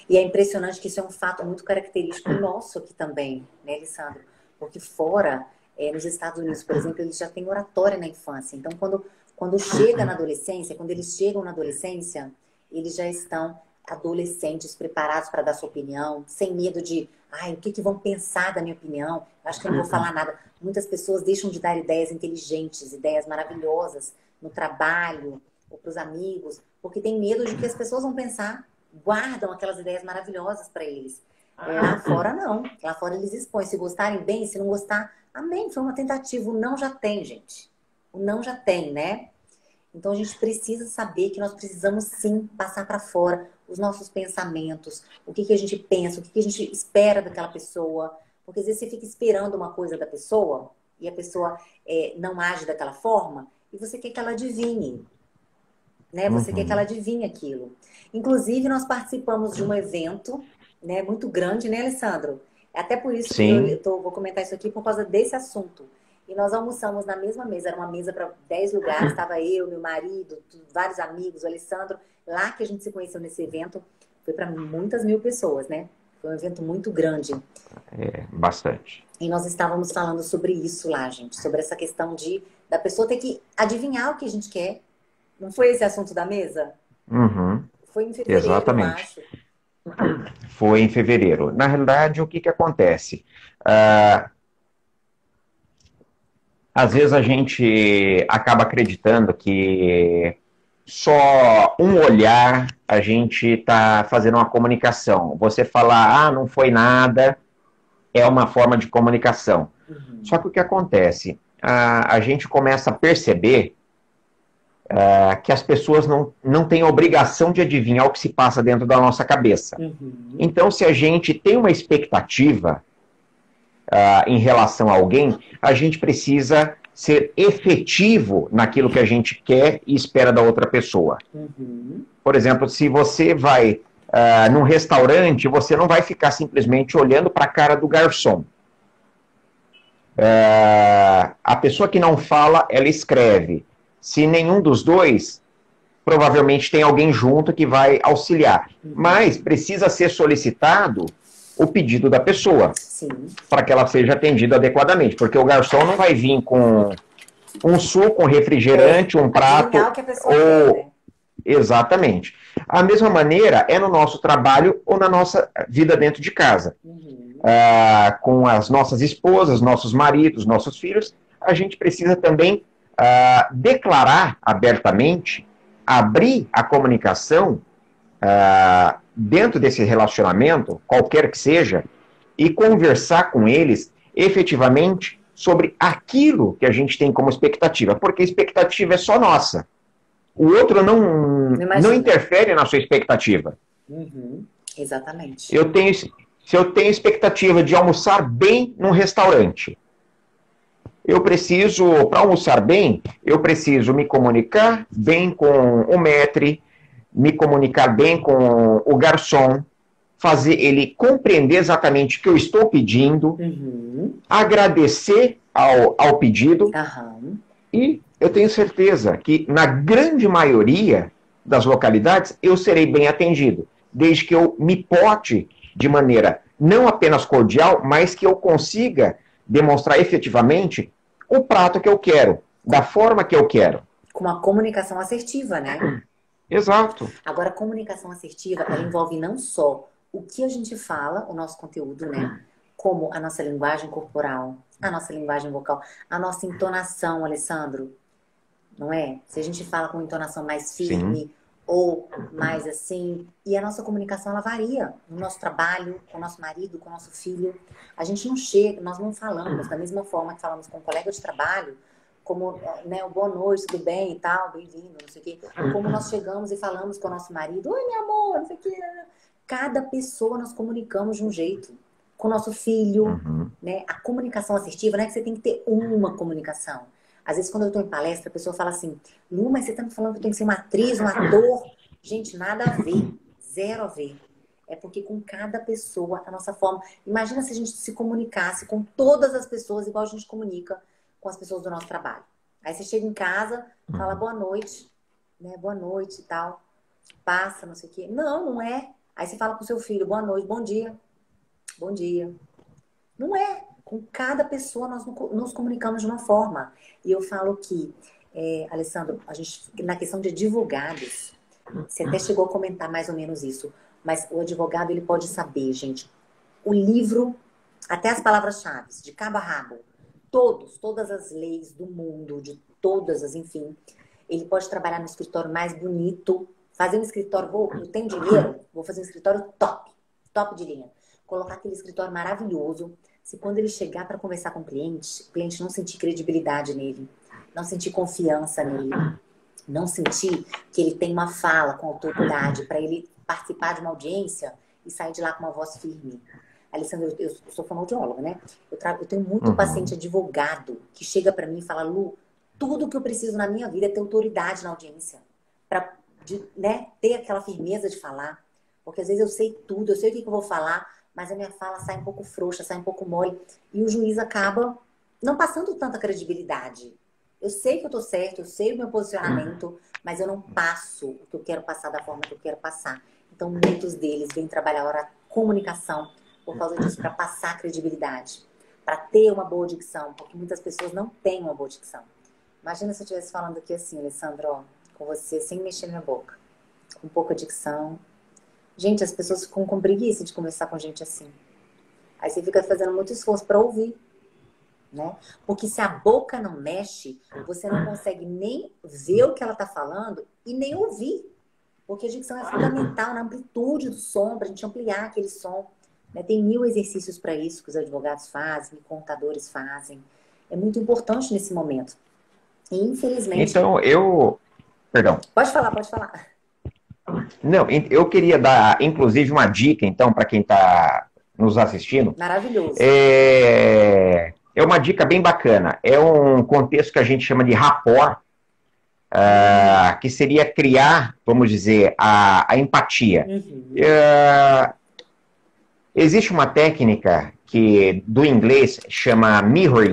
E é impressionante que isso é um fato muito característico nosso aqui também, né, Alessandro? Porque fora é, nos Estados Unidos, por exemplo, eles já têm oratória na infância. Então, quando, quando chega na adolescência, quando eles chegam na adolescência, eles já estão adolescentes preparados para dar sua opinião, sem medo de, ai, o que, que vão pensar da minha opinião? Acho que eu não vou falar nada. Muitas pessoas deixam de dar ideias inteligentes, ideias maravilhosas no trabalho ou para os amigos, porque tem medo de que as pessoas vão pensar, guardam aquelas ideias maravilhosas para eles. É, lá fora não. Lá fora eles expõem. Se gostarem bem, se não gostar, amém. Foi uma tentativa. O não já tem, gente. O não já tem, né? Então a gente precisa saber que nós precisamos sim passar para fora os nossos pensamentos, o que, que a gente pensa, o que, que a gente espera daquela pessoa. Porque às vezes você fica esperando uma coisa da pessoa e a pessoa é, não age daquela forma e você quer que ela adivinhe. Né? Você uhum. quer que ela adivinhe aquilo. Inclusive, nós participamos de um evento né, muito grande, né, Alessandro? É até por isso Sim. que eu, tô, vou comentar isso aqui por causa desse assunto. E nós almoçamos na mesma mesa, era uma mesa para 10 lugares, estava eu, meu marido, vários amigos, o Alessandro. Lá que a gente se conheceu nesse evento, foi para muitas mil pessoas, né? Foi um evento muito grande. É, bastante. E nós estávamos falando sobre isso lá, gente, sobre essa questão de da pessoa ter que adivinhar o que a gente quer. Não foi esse assunto da mesa? Uhum. Foi em fevereiro, Exatamente. eu acho. Foi em fevereiro. Na realidade, o que, que acontece? Uh, às vezes a gente acaba acreditando que só um olhar a gente está fazendo uma comunicação. Você falar, ah, não foi nada, é uma forma de comunicação. Uhum. Só que o que acontece? A, a gente começa a perceber uh, que as pessoas não, não têm obrigação de adivinhar o que se passa dentro da nossa cabeça. Uhum. Então, se a gente tem uma expectativa uh, em relação a alguém, a gente precisa ser efetivo naquilo que a gente quer e espera da outra pessoa. Uhum. Por exemplo, se você vai uh, num restaurante, você não vai ficar simplesmente olhando para a cara do garçom. Uh, a pessoa que não fala, ela escreve. Se nenhum dos dois, provavelmente tem alguém junto que vai auxiliar. Mas precisa ser solicitado o pedido da pessoa para que ela seja atendida adequadamente, porque o garçom não vai vir com um suco, um refrigerante, um prato ou quer, né? exatamente. A mesma maneira é no nosso trabalho ou na nossa vida dentro de casa. Uhum. Ah, com as nossas esposas, nossos maridos, nossos filhos, a gente precisa também uh, declarar abertamente, abrir a comunicação uh, dentro desse relacionamento, qualquer que seja, e conversar com eles efetivamente sobre aquilo que a gente tem como expectativa, porque a expectativa é só nossa. O outro não, não interfere na sua expectativa. Uhum, exatamente. Eu tenho, se eu tenho expectativa de almoçar bem num restaurante, eu preciso, para almoçar bem, eu preciso me comunicar bem com o maître, me comunicar bem com o garçom, fazer ele compreender exatamente o que eu estou pedindo, uhum. agradecer ao, ao pedido, uhum. e eu tenho certeza que na grande maioria das localidades eu serei bem atendido, desde que eu me pote de maneira não apenas cordial, mas que eu consiga demonstrar efetivamente o prato que eu quero, da forma que eu quero. Com uma comunicação assertiva, né? Exato. Agora, a comunicação assertiva, ela envolve não só o que a gente fala, o nosso conteúdo, né? Como a nossa linguagem corporal, a nossa linguagem vocal, a nossa entonação, Alessandro. Não é? Se a gente fala com entonação mais firme Sim. Ou mais assim, e a nossa comunicação ela varia no nosso trabalho, com o nosso marido, com o nosso filho. A gente não chega, nós não falamos da mesma forma que falamos com um colega de trabalho, como, né, boa noite, tudo bem e tal, bem-vindo, não sei o quê. Como nós chegamos e falamos com o nosso marido, oi, meu amor, não sei o quê. Cada pessoa nós comunicamos de um jeito. Com o nosso filho, uhum. né? A comunicação assertiva não é que você tem que ter uma comunicação. Às vezes, quando eu estou em palestra, a pessoa fala assim, Lu, mas você está me falando que eu tenho que ser uma atriz, um ator. Gente, nada a ver. Zero a ver. É porque com cada pessoa, a nossa forma. Imagina se a gente se comunicasse com todas as pessoas igual a gente comunica com as pessoas do nosso trabalho. Aí você chega em casa, fala boa noite, né? Boa noite e tal. Passa, não sei o quê. Não, não é. Aí você fala com seu filho, boa noite, bom dia. Bom dia. Não é. Com cada pessoa nós nos comunicamos de uma forma. E eu falo que, é, Alessandro, a gente, na questão de advogados, você até chegou a comentar mais ou menos isso, mas o advogado ele pode saber, gente, o livro, até as palavras-chave, de cabo a rabo, todos, todas as leis do mundo, de todas as, enfim, ele pode trabalhar no escritório mais bonito, fazer um escritório, vou, eu tenho dinheiro, vou fazer um escritório top, top de linha. Colocar aquele escritório maravilhoso. Se quando ele chegar para conversar com o cliente, o cliente não sentir credibilidade nele, não sentir confiança nele, não sentir que ele tem uma fala com autoridade para ele participar de uma audiência e sair de lá com uma voz firme. Alessandra, eu, sou fonoaudióloga, né? Eu, eu tenho muito uhum. paciente advogado que chega para mim e fala, Lu, tudo que eu preciso na minha vida é ter autoridade na audiência. Para de né, ter aquela firmeza de falar. Porque às vezes eu sei tudo, eu sei o que, que eu vou falar, mas a minha fala sai um pouco frouxa, sai um pouco mole. E o juiz acaba não passando tanta credibilidade. Eu sei que eu tô certo, eu sei o meu posicionamento, mas eu não passo o que eu quero passar da forma que eu quero passar. Então, muitos deles vêm trabalhar a comunicação por causa disso, para passar credibilidade, para ter uma boa dicção, porque muitas pessoas não têm uma boa dicção. Imagina se eu estivesse falando aqui assim, Alessandro, ó, com você sem mexer minha boca, com pouca dicção. Gente, as pessoas ficam com preguiça de conversar com gente assim. Aí você fica fazendo muito esforço para ouvir. Né? Porque se a boca não mexe, você não consegue nem ver o que ela está falando e nem ouvir. Porque a dicção é fundamental na amplitude do som, para a gente ampliar aquele som. Né? Tem mil exercícios para isso que os advogados fazem, contadores fazem. É muito importante nesse momento. E, infelizmente. Então, eu, Perdão. Pode falar, pode falar. Não, eu queria dar, inclusive, uma dica, então, para quem está nos assistindo. Maravilhoso. É, é uma dica bem bacana. É um contexto que a gente chama de rapport, uh, que seria criar, vamos dizer, a, a empatia. Uhum. Uh, existe uma técnica que do inglês chama mirroring,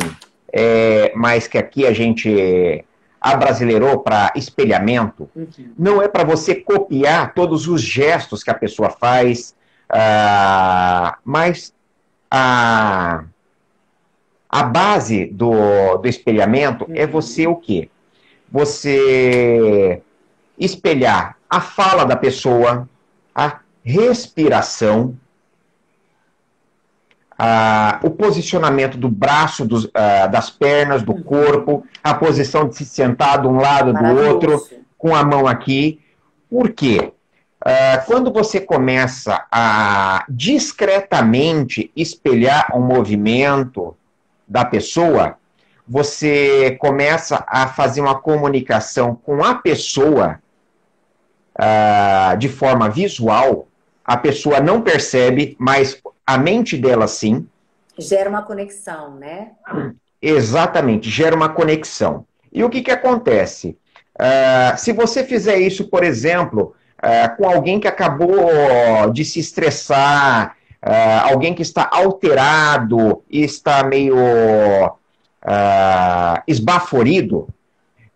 é, mas que aqui a gente abrasileirou para espelhamento, uhum. não é para você copiar todos os gestos que a pessoa faz, uh, mas a, a base do, do espelhamento é uhum. é você o quê? Você espelhar a fala da pessoa, a respiração, ah, o posicionamento do braço, dos, ah, das pernas, do corpo, a posição de se sentar de um lado do outro, com a mão aqui. Por quê? Ah, quando você começa a discretamente espelhar um movimento da pessoa, você começa a fazer uma comunicação com a pessoa de forma visual, a pessoa não percebe, mas a mente dela sim. Gera uma conexão, né? Exatamente, gera uma conexão. E o que, que acontece? Uh, se você fizer isso, por exemplo, uh, com alguém que acabou de se estressar, uh, alguém que está alterado e está meio esbaforido,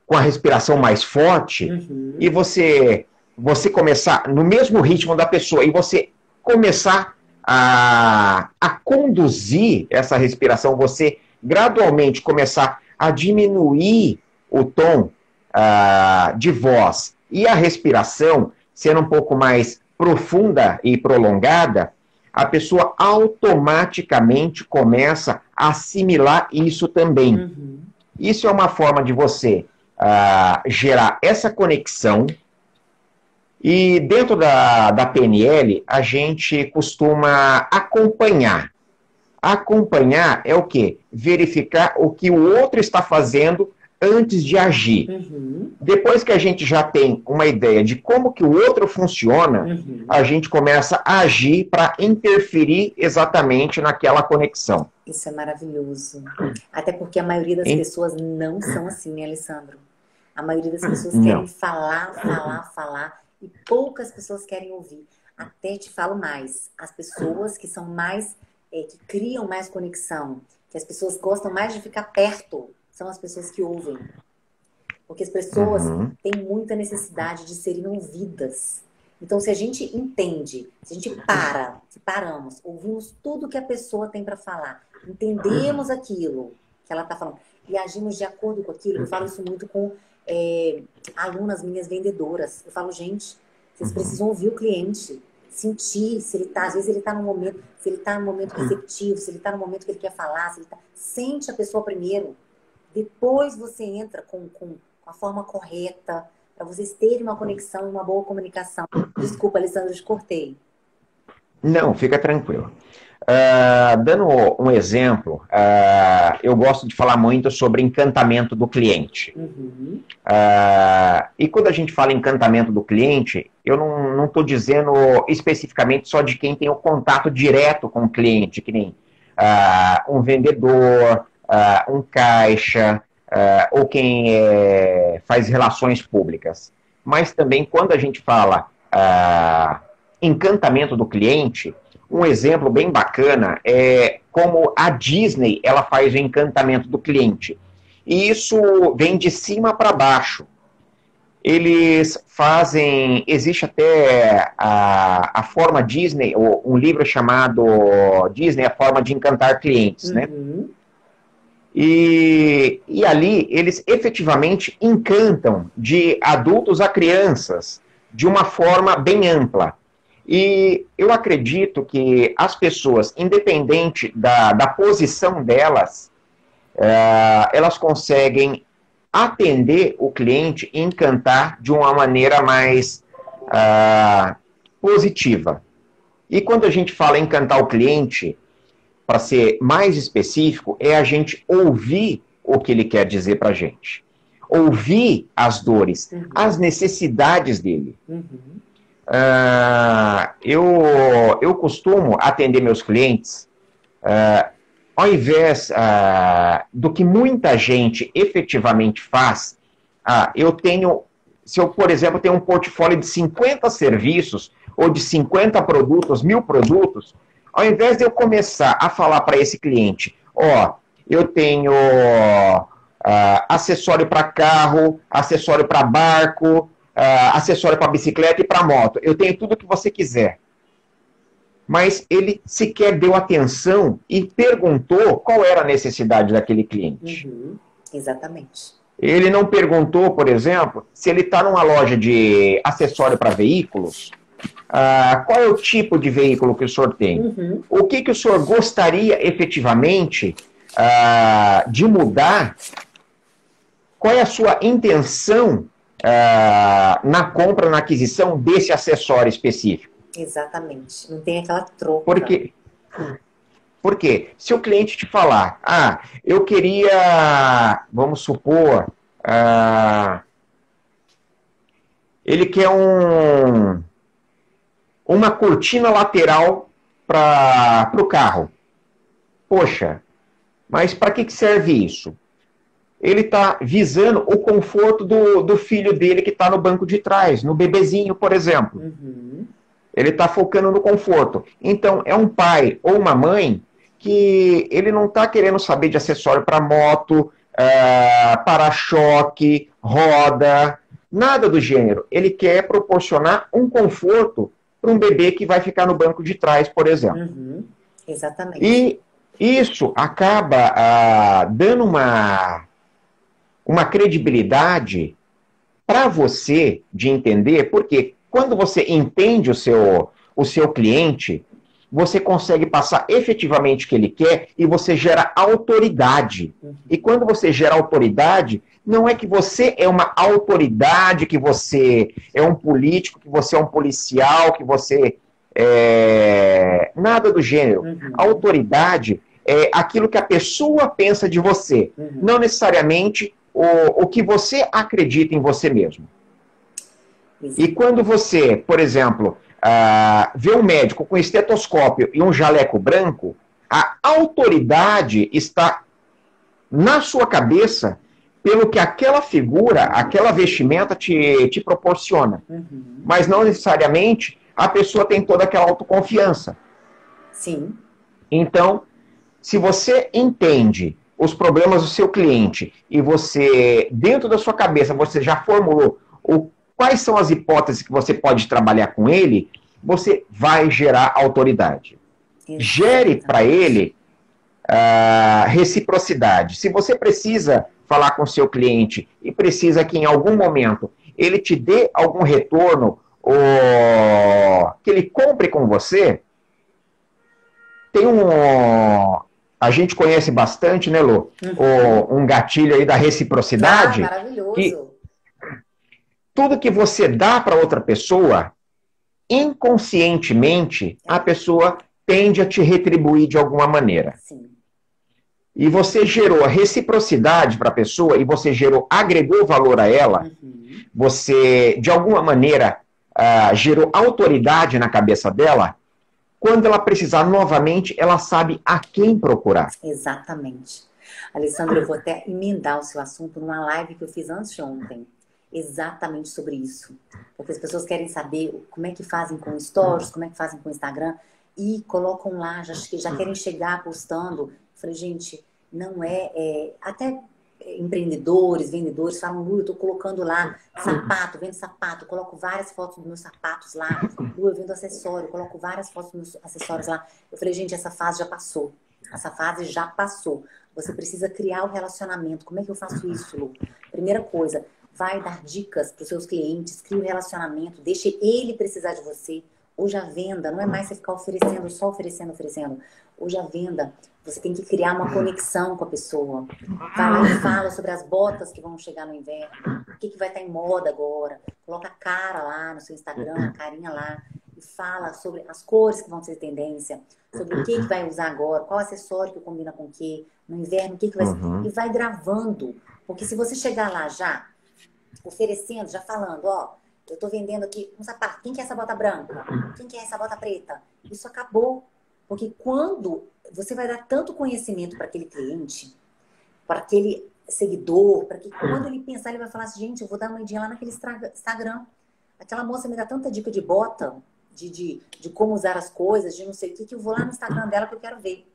com a respiração mais forte, uhum. e você, você começar no mesmo ritmo da pessoa, e você começar a, a conduzir essa respiração, você gradualmente começar a diminuir o tom uh, de voz e a respiração sendo um pouco mais profunda e prolongada, a pessoa automaticamente começa a assimilar isso também. Uhum. Isso é uma forma de você uh, gerar essa conexão. E dentro da, da PNL, a gente costuma acompanhar. Acompanhar é o quê? Verificar o que o outro está fazendo antes de agir. Uhum. Depois que a gente já tem uma ideia de como que o outro funciona, uhum. a gente começa a agir para interferir exatamente naquela conexão. Isso é maravilhoso. Até porque a maioria das pessoas não são assim, né, Alessandro? A maioria das pessoas não. querem falar, falar, falar e poucas pessoas querem ouvir. Até te falo mais, as pessoas que são mais, é, que criam mais conexão, que as pessoas gostam mais de ficar perto são as pessoas que ouvem. Porque as pessoas uhum. têm muita necessidade de serem ouvidas. Então, se a gente entende, se a gente para, se paramos, ouvimos tudo que a pessoa tem para falar, entendemos aquilo que ela está falando e agimos de acordo com aquilo, eu falo isso muito com é, alunas minhas vendedoras. Eu falo, gente, vocês uhum. precisam ouvir o cliente, sentir se ele está, às vezes ele está no momento, se ele está no momento receptivo, se ele está no momento que ele quer falar, se ele tá, sente a pessoa primeiro. Depois você entra com, com, com a forma correta, para vocês terem uma conexão e uma boa comunicação. Desculpa, Alessandro, te cortei. Não, fica tranquilo. Uh, dando um exemplo, uh, eu gosto de falar muito sobre encantamento do cliente. Uhum. Uh, e quando a gente fala encantamento do cliente, eu não estou dizendo especificamente só de quem tem o contato direto com o cliente, que nem um vendedor, um caixa, ou quem é, faz relações públicas. Mas também quando a gente fala encantamento do cliente, um exemplo bem bacana é como a Disney ela faz o encantamento do cliente. E isso vem de cima para baixo. Eles fazem, existe até a, a forma Disney, um livro chamado Disney, a forma de encantar clientes, né? uhum. né? E, e ali eles efetivamente encantam de adultos a crianças de uma forma bem ampla. E eu acredito que as pessoas, independente da, da posição delas, uh, elas conseguem atender o cliente e encantar de uma maneira mais uh, positiva. E quando a gente fala encantar o cliente, para ser mais específico, é a gente ouvir o que ele quer dizer para a gente. Ouvir as dores, uhum. as necessidades dele. Uhum. Uh, eu, eu costumo atender meus clientes, uh, ao invés uh, do que muita gente efetivamente faz, eu tenho, se eu, por exemplo, tenho um portfólio de 50 serviços ou de 50 produtos, mil produtos, ao invés de eu começar a falar para esse cliente, ó, eu tenho acessório para carro, acessório para barco, uh, acessório para bicicleta e para moto. Eu tenho tudo que você quiser. Mas ele sequer deu atenção e perguntou qual era a necessidade daquele cliente. Uhum, exatamente. Ele não perguntou, por exemplo, se ele está numa loja de acessório para veículos ah, qual é o tipo de veículo que o senhor tem? Uhum. O que, que o senhor gostaria efetivamente ah, de mudar? Qual é a sua intenção ah, na compra, na aquisição desse acessório específico? Exatamente. Não tem aquela troca. Porque, porque se o cliente te falar, ah, eu queria, vamos supor, ah, ele quer um uma cortina lateral para o carro. Poxa, mas para que, que serve isso? Ele está visando o conforto do, do filho dele que está no banco de trás, no bebezinho, por exemplo. Uhum. Ele está focando no conforto. Então, é um pai ou uma mãe que ele não está querendo saber de acessório para moto, uh, para-choque, roda, nada do gênero. Ele quer proporcionar um conforto para um bebê que vai ficar no banco de trás, por exemplo. Uhum, exatamente. E isso acaba ah, dando uma, uma credibilidade para você de entender, porque quando você entende o seu, o seu cliente, você consegue passar efetivamente o que ele quer e você gera autoridade. E quando você gera autoridade, não é que você é uma autoridade, que você é um político, que você é um policial, que você é... nada do gênero. Uhum. Autoridade é aquilo que a pessoa pensa de você, uhum. não necessariamente o, o que você acredita em você mesmo. E quando você, por exemplo, uh, vê um médico com estetoscópio e um jaleco branco, a autoridade está na sua cabeça pelo que aquela figura, aquela vestimenta te, te proporciona. Uhum. Mas não necessariamente a pessoa tem toda aquela autoconfiança. Sim. Então, se você entende os problemas do seu cliente e você, dentro da sua cabeça, você já formulou o quais são as hipóteses que você pode trabalhar com ele, você vai gerar autoridade. Exatamente. Gere para ele uh, reciprocidade. Se você precisa falar com o seu cliente e precisa que em algum momento ele te dê algum retorno ou que ele compre com você, tem um. A gente conhece bastante, né, Lu? Uhum. um gatilho aí da reciprocidade. Ah, maravilhoso. Que tudo que você dá para outra pessoa, inconscientemente, a pessoa tende a te retribuir de alguma maneira. Sim. E você gerou a reciprocidade para a pessoa e você gerou, agregou valor a ela, uhum. você, de alguma maneira, uh, gerou autoridade na cabeça dela, quando ela precisar novamente, ela sabe a quem procurar. Exatamente. Alessandro, eu vou até emendar o seu assunto numa live que eu fiz antes de ontem exatamente sobre isso. Porque as pessoas querem saber como é que fazem com stories, como é que fazem com Instagram e colocam lá, já, já querem chegar postando. Falei, gente, não é, é até empreendedores, vendedores falam, Lu, eu tô colocando lá sapato, vendo sapato, coloco várias fotos dos meus sapatos lá. Lu, eu vendo acessório, coloco várias fotos dos meus acessórios lá. Eu falei, gente, essa fase já passou. Essa fase já passou. Você precisa criar o relacionamento. Como é que eu faço isso, Lu? Primeira coisa, vai dar dicas para os seus clientes, cria um relacionamento, deixe ele precisar de você. Hoje a venda não é mais você ficar oferecendo, só oferecendo, oferecendo. Hoje a venda, você tem que criar uma conexão com a pessoa. Vai lá e fala sobre as botas que vão chegar no inverno, o que, que vai estar em moda agora. Coloca a cara lá no seu Instagram, a carinha lá, e fala sobre as cores que vão ser tendência, sobre o que, que vai usar agora, qual acessório que combina com o que, no inverno, o que, que vai uhum. E vai gravando. Porque se você chegar lá já oferecendo, já falando, ó, eu estou vendendo aqui um sapato. Quem quer essa bota branca? Quem quer essa bota preta? Isso acabou. Porque quando você vai dar tanto conhecimento para aquele cliente, para aquele seguidor, para que quando ele pensar, ele vai falar assim, gente, eu vou dar uma ideia lá naquele Instagram. Aquela moça me dá tanta dica de bota, de, de, de como usar as coisas, de não sei o que, que eu vou lá no Instagram dela que eu quero ver.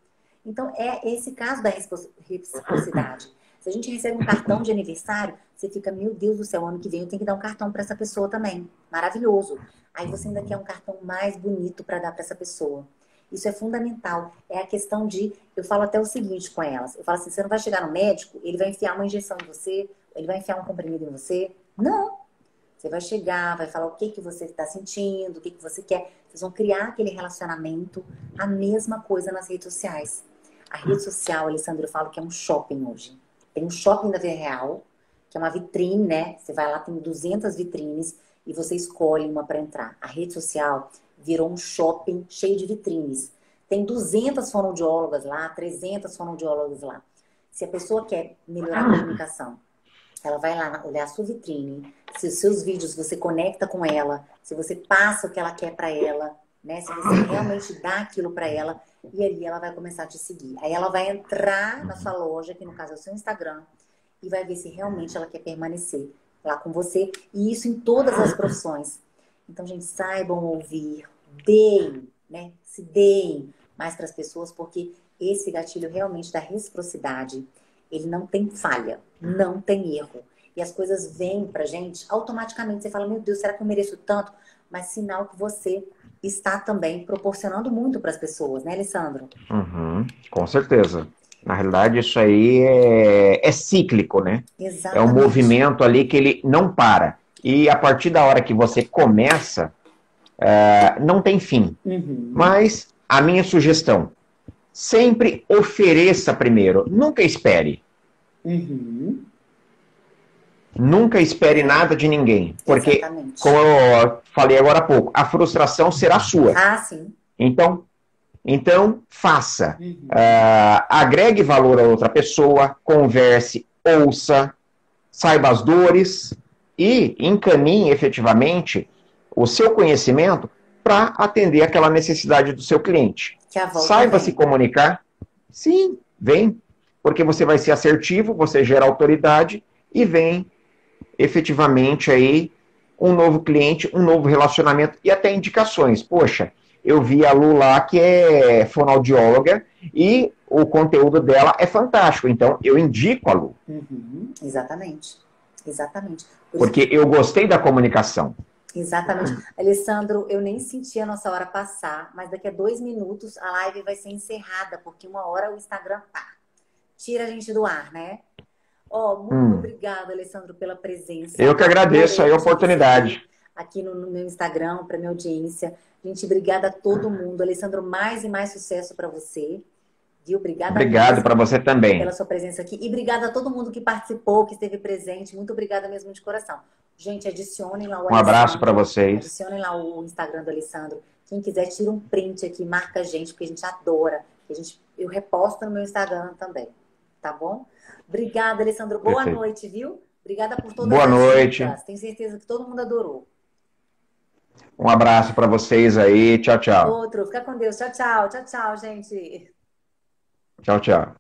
Então, é esse caso da reciprocidade. Se a gente recebe um cartão de aniversário, você fica, meu Deus do céu, ano que vem eu tenho que dar um cartão para essa pessoa também. Maravilhoso. Aí você ainda quer um cartão mais bonito para dar para essa pessoa. Isso é fundamental. É a questão de. Eu falo até o seguinte com elas: eu falo assim, você não vai chegar no médico, ele vai enfiar uma injeção em você, ele vai enfiar um comprimido em você. Não. Você vai chegar, vai falar o que, que você está sentindo, o que, que você quer. Vocês vão criar aquele relacionamento. A mesma coisa nas redes sociais. A rede social, Alessandro, eu falo que é um shopping hoje. Tem um shopping da Vida Real, que é uma vitrine, né? Você vai lá, tem 200 vitrines e você escolhe uma para entrar. A rede social virou um shopping cheio de vitrines. Tem 200 fonoaudiólogas lá, 300 fonoaudiólogas lá. Se a pessoa quer melhorar a comunicação, ela vai lá olhar a sua vitrine, se os seus vídeos você conecta com ela, se você passa o que ela quer para ela, né? Se você realmente dá aquilo para ela, e ali ela vai começar a te seguir. Aí ela vai entrar na sua loja, que no caso é o seu Instagram, e vai ver se realmente ela quer permanecer lá com você. E isso em todas as profissões. Então, gente, saibam ouvir, deem, né? Se deem mais para as pessoas, porque esse gatilho realmente da reciprocidade, ele não tem falha, não tem erro. E as coisas vêm pra gente automaticamente. Você fala, meu Deus, será que eu mereço tanto? Mas sinal que você está também proporcionando muito para as pessoas, né, Alessandro? Uhum, com certeza. Na realidade, isso aí é, é cíclico, né? Exatamente. É um movimento ali que ele não para. E a partir da hora que você começa, é, não tem fim. Uhum. Mas a minha sugestão, sempre ofereça primeiro, nunca espere. Uhum. Nunca espere nada de ninguém, porque, Exatamente. como eu falei agora há pouco, a frustração será sua. Ah, sim. Então, então faça. Uhum. Ah, agregue valor a outra pessoa, converse, ouça, saiba as dores e encaminhe efetivamente o seu conhecimento para atender aquela necessidade do seu cliente. Saiba vem. se comunicar. Sim, vem. Porque você vai ser assertivo, você gera autoridade e vem efetivamente aí um novo cliente, um novo relacionamento e até indicações. Poxa, eu vi a Lu lá que é fonoaudióloga e o conteúdo dela é fantástico. Então eu indico a Lu, Uhum. Exatamente. Exatamente. Por isso porque eu gostei da comunicação. Exatamente. Alessandro, eu nem senti a nossa hora passar, mas daqui a dois minutos a live vai ser encerrada, porque uma hora o Instagram pá, tira a gente do ar, né? Ó, muito Hum. obrigada, Alessandro, pela presença. Eu que agradeço aí a oportunidade. Aqui no, no meu Instagram, para minha audiência. Gente, obrigada a todo mundo. Alessandro, mais e mais sucesso para você. Viu? Obrigada Obrigado para você também. pela sua presença aqui. E obrigada a todo mundo que participou, que esteve presente. Muito obrigada mesmo de coração. Gente, adicionem lá o Um abraço Alessandro. para vocês. Adicionem lá o Instagram do Alessandro. Quem quiser, tira um print aqui, marca a gente, porque a gente adora. A gente, eu reposto no meu Instagram também. Tá bom? Obrigada, Alessandro. Boa Perfeito. noite, viu? Obrigada por todas Boa as noite. dicas. Tenho certeza que todo mundo adorou. Um abraço para vocês aí. Tchau, tchau. Outro, fica com Deus. Tchau, tchau. Tchau, tchau, gente. Tchau, tchau.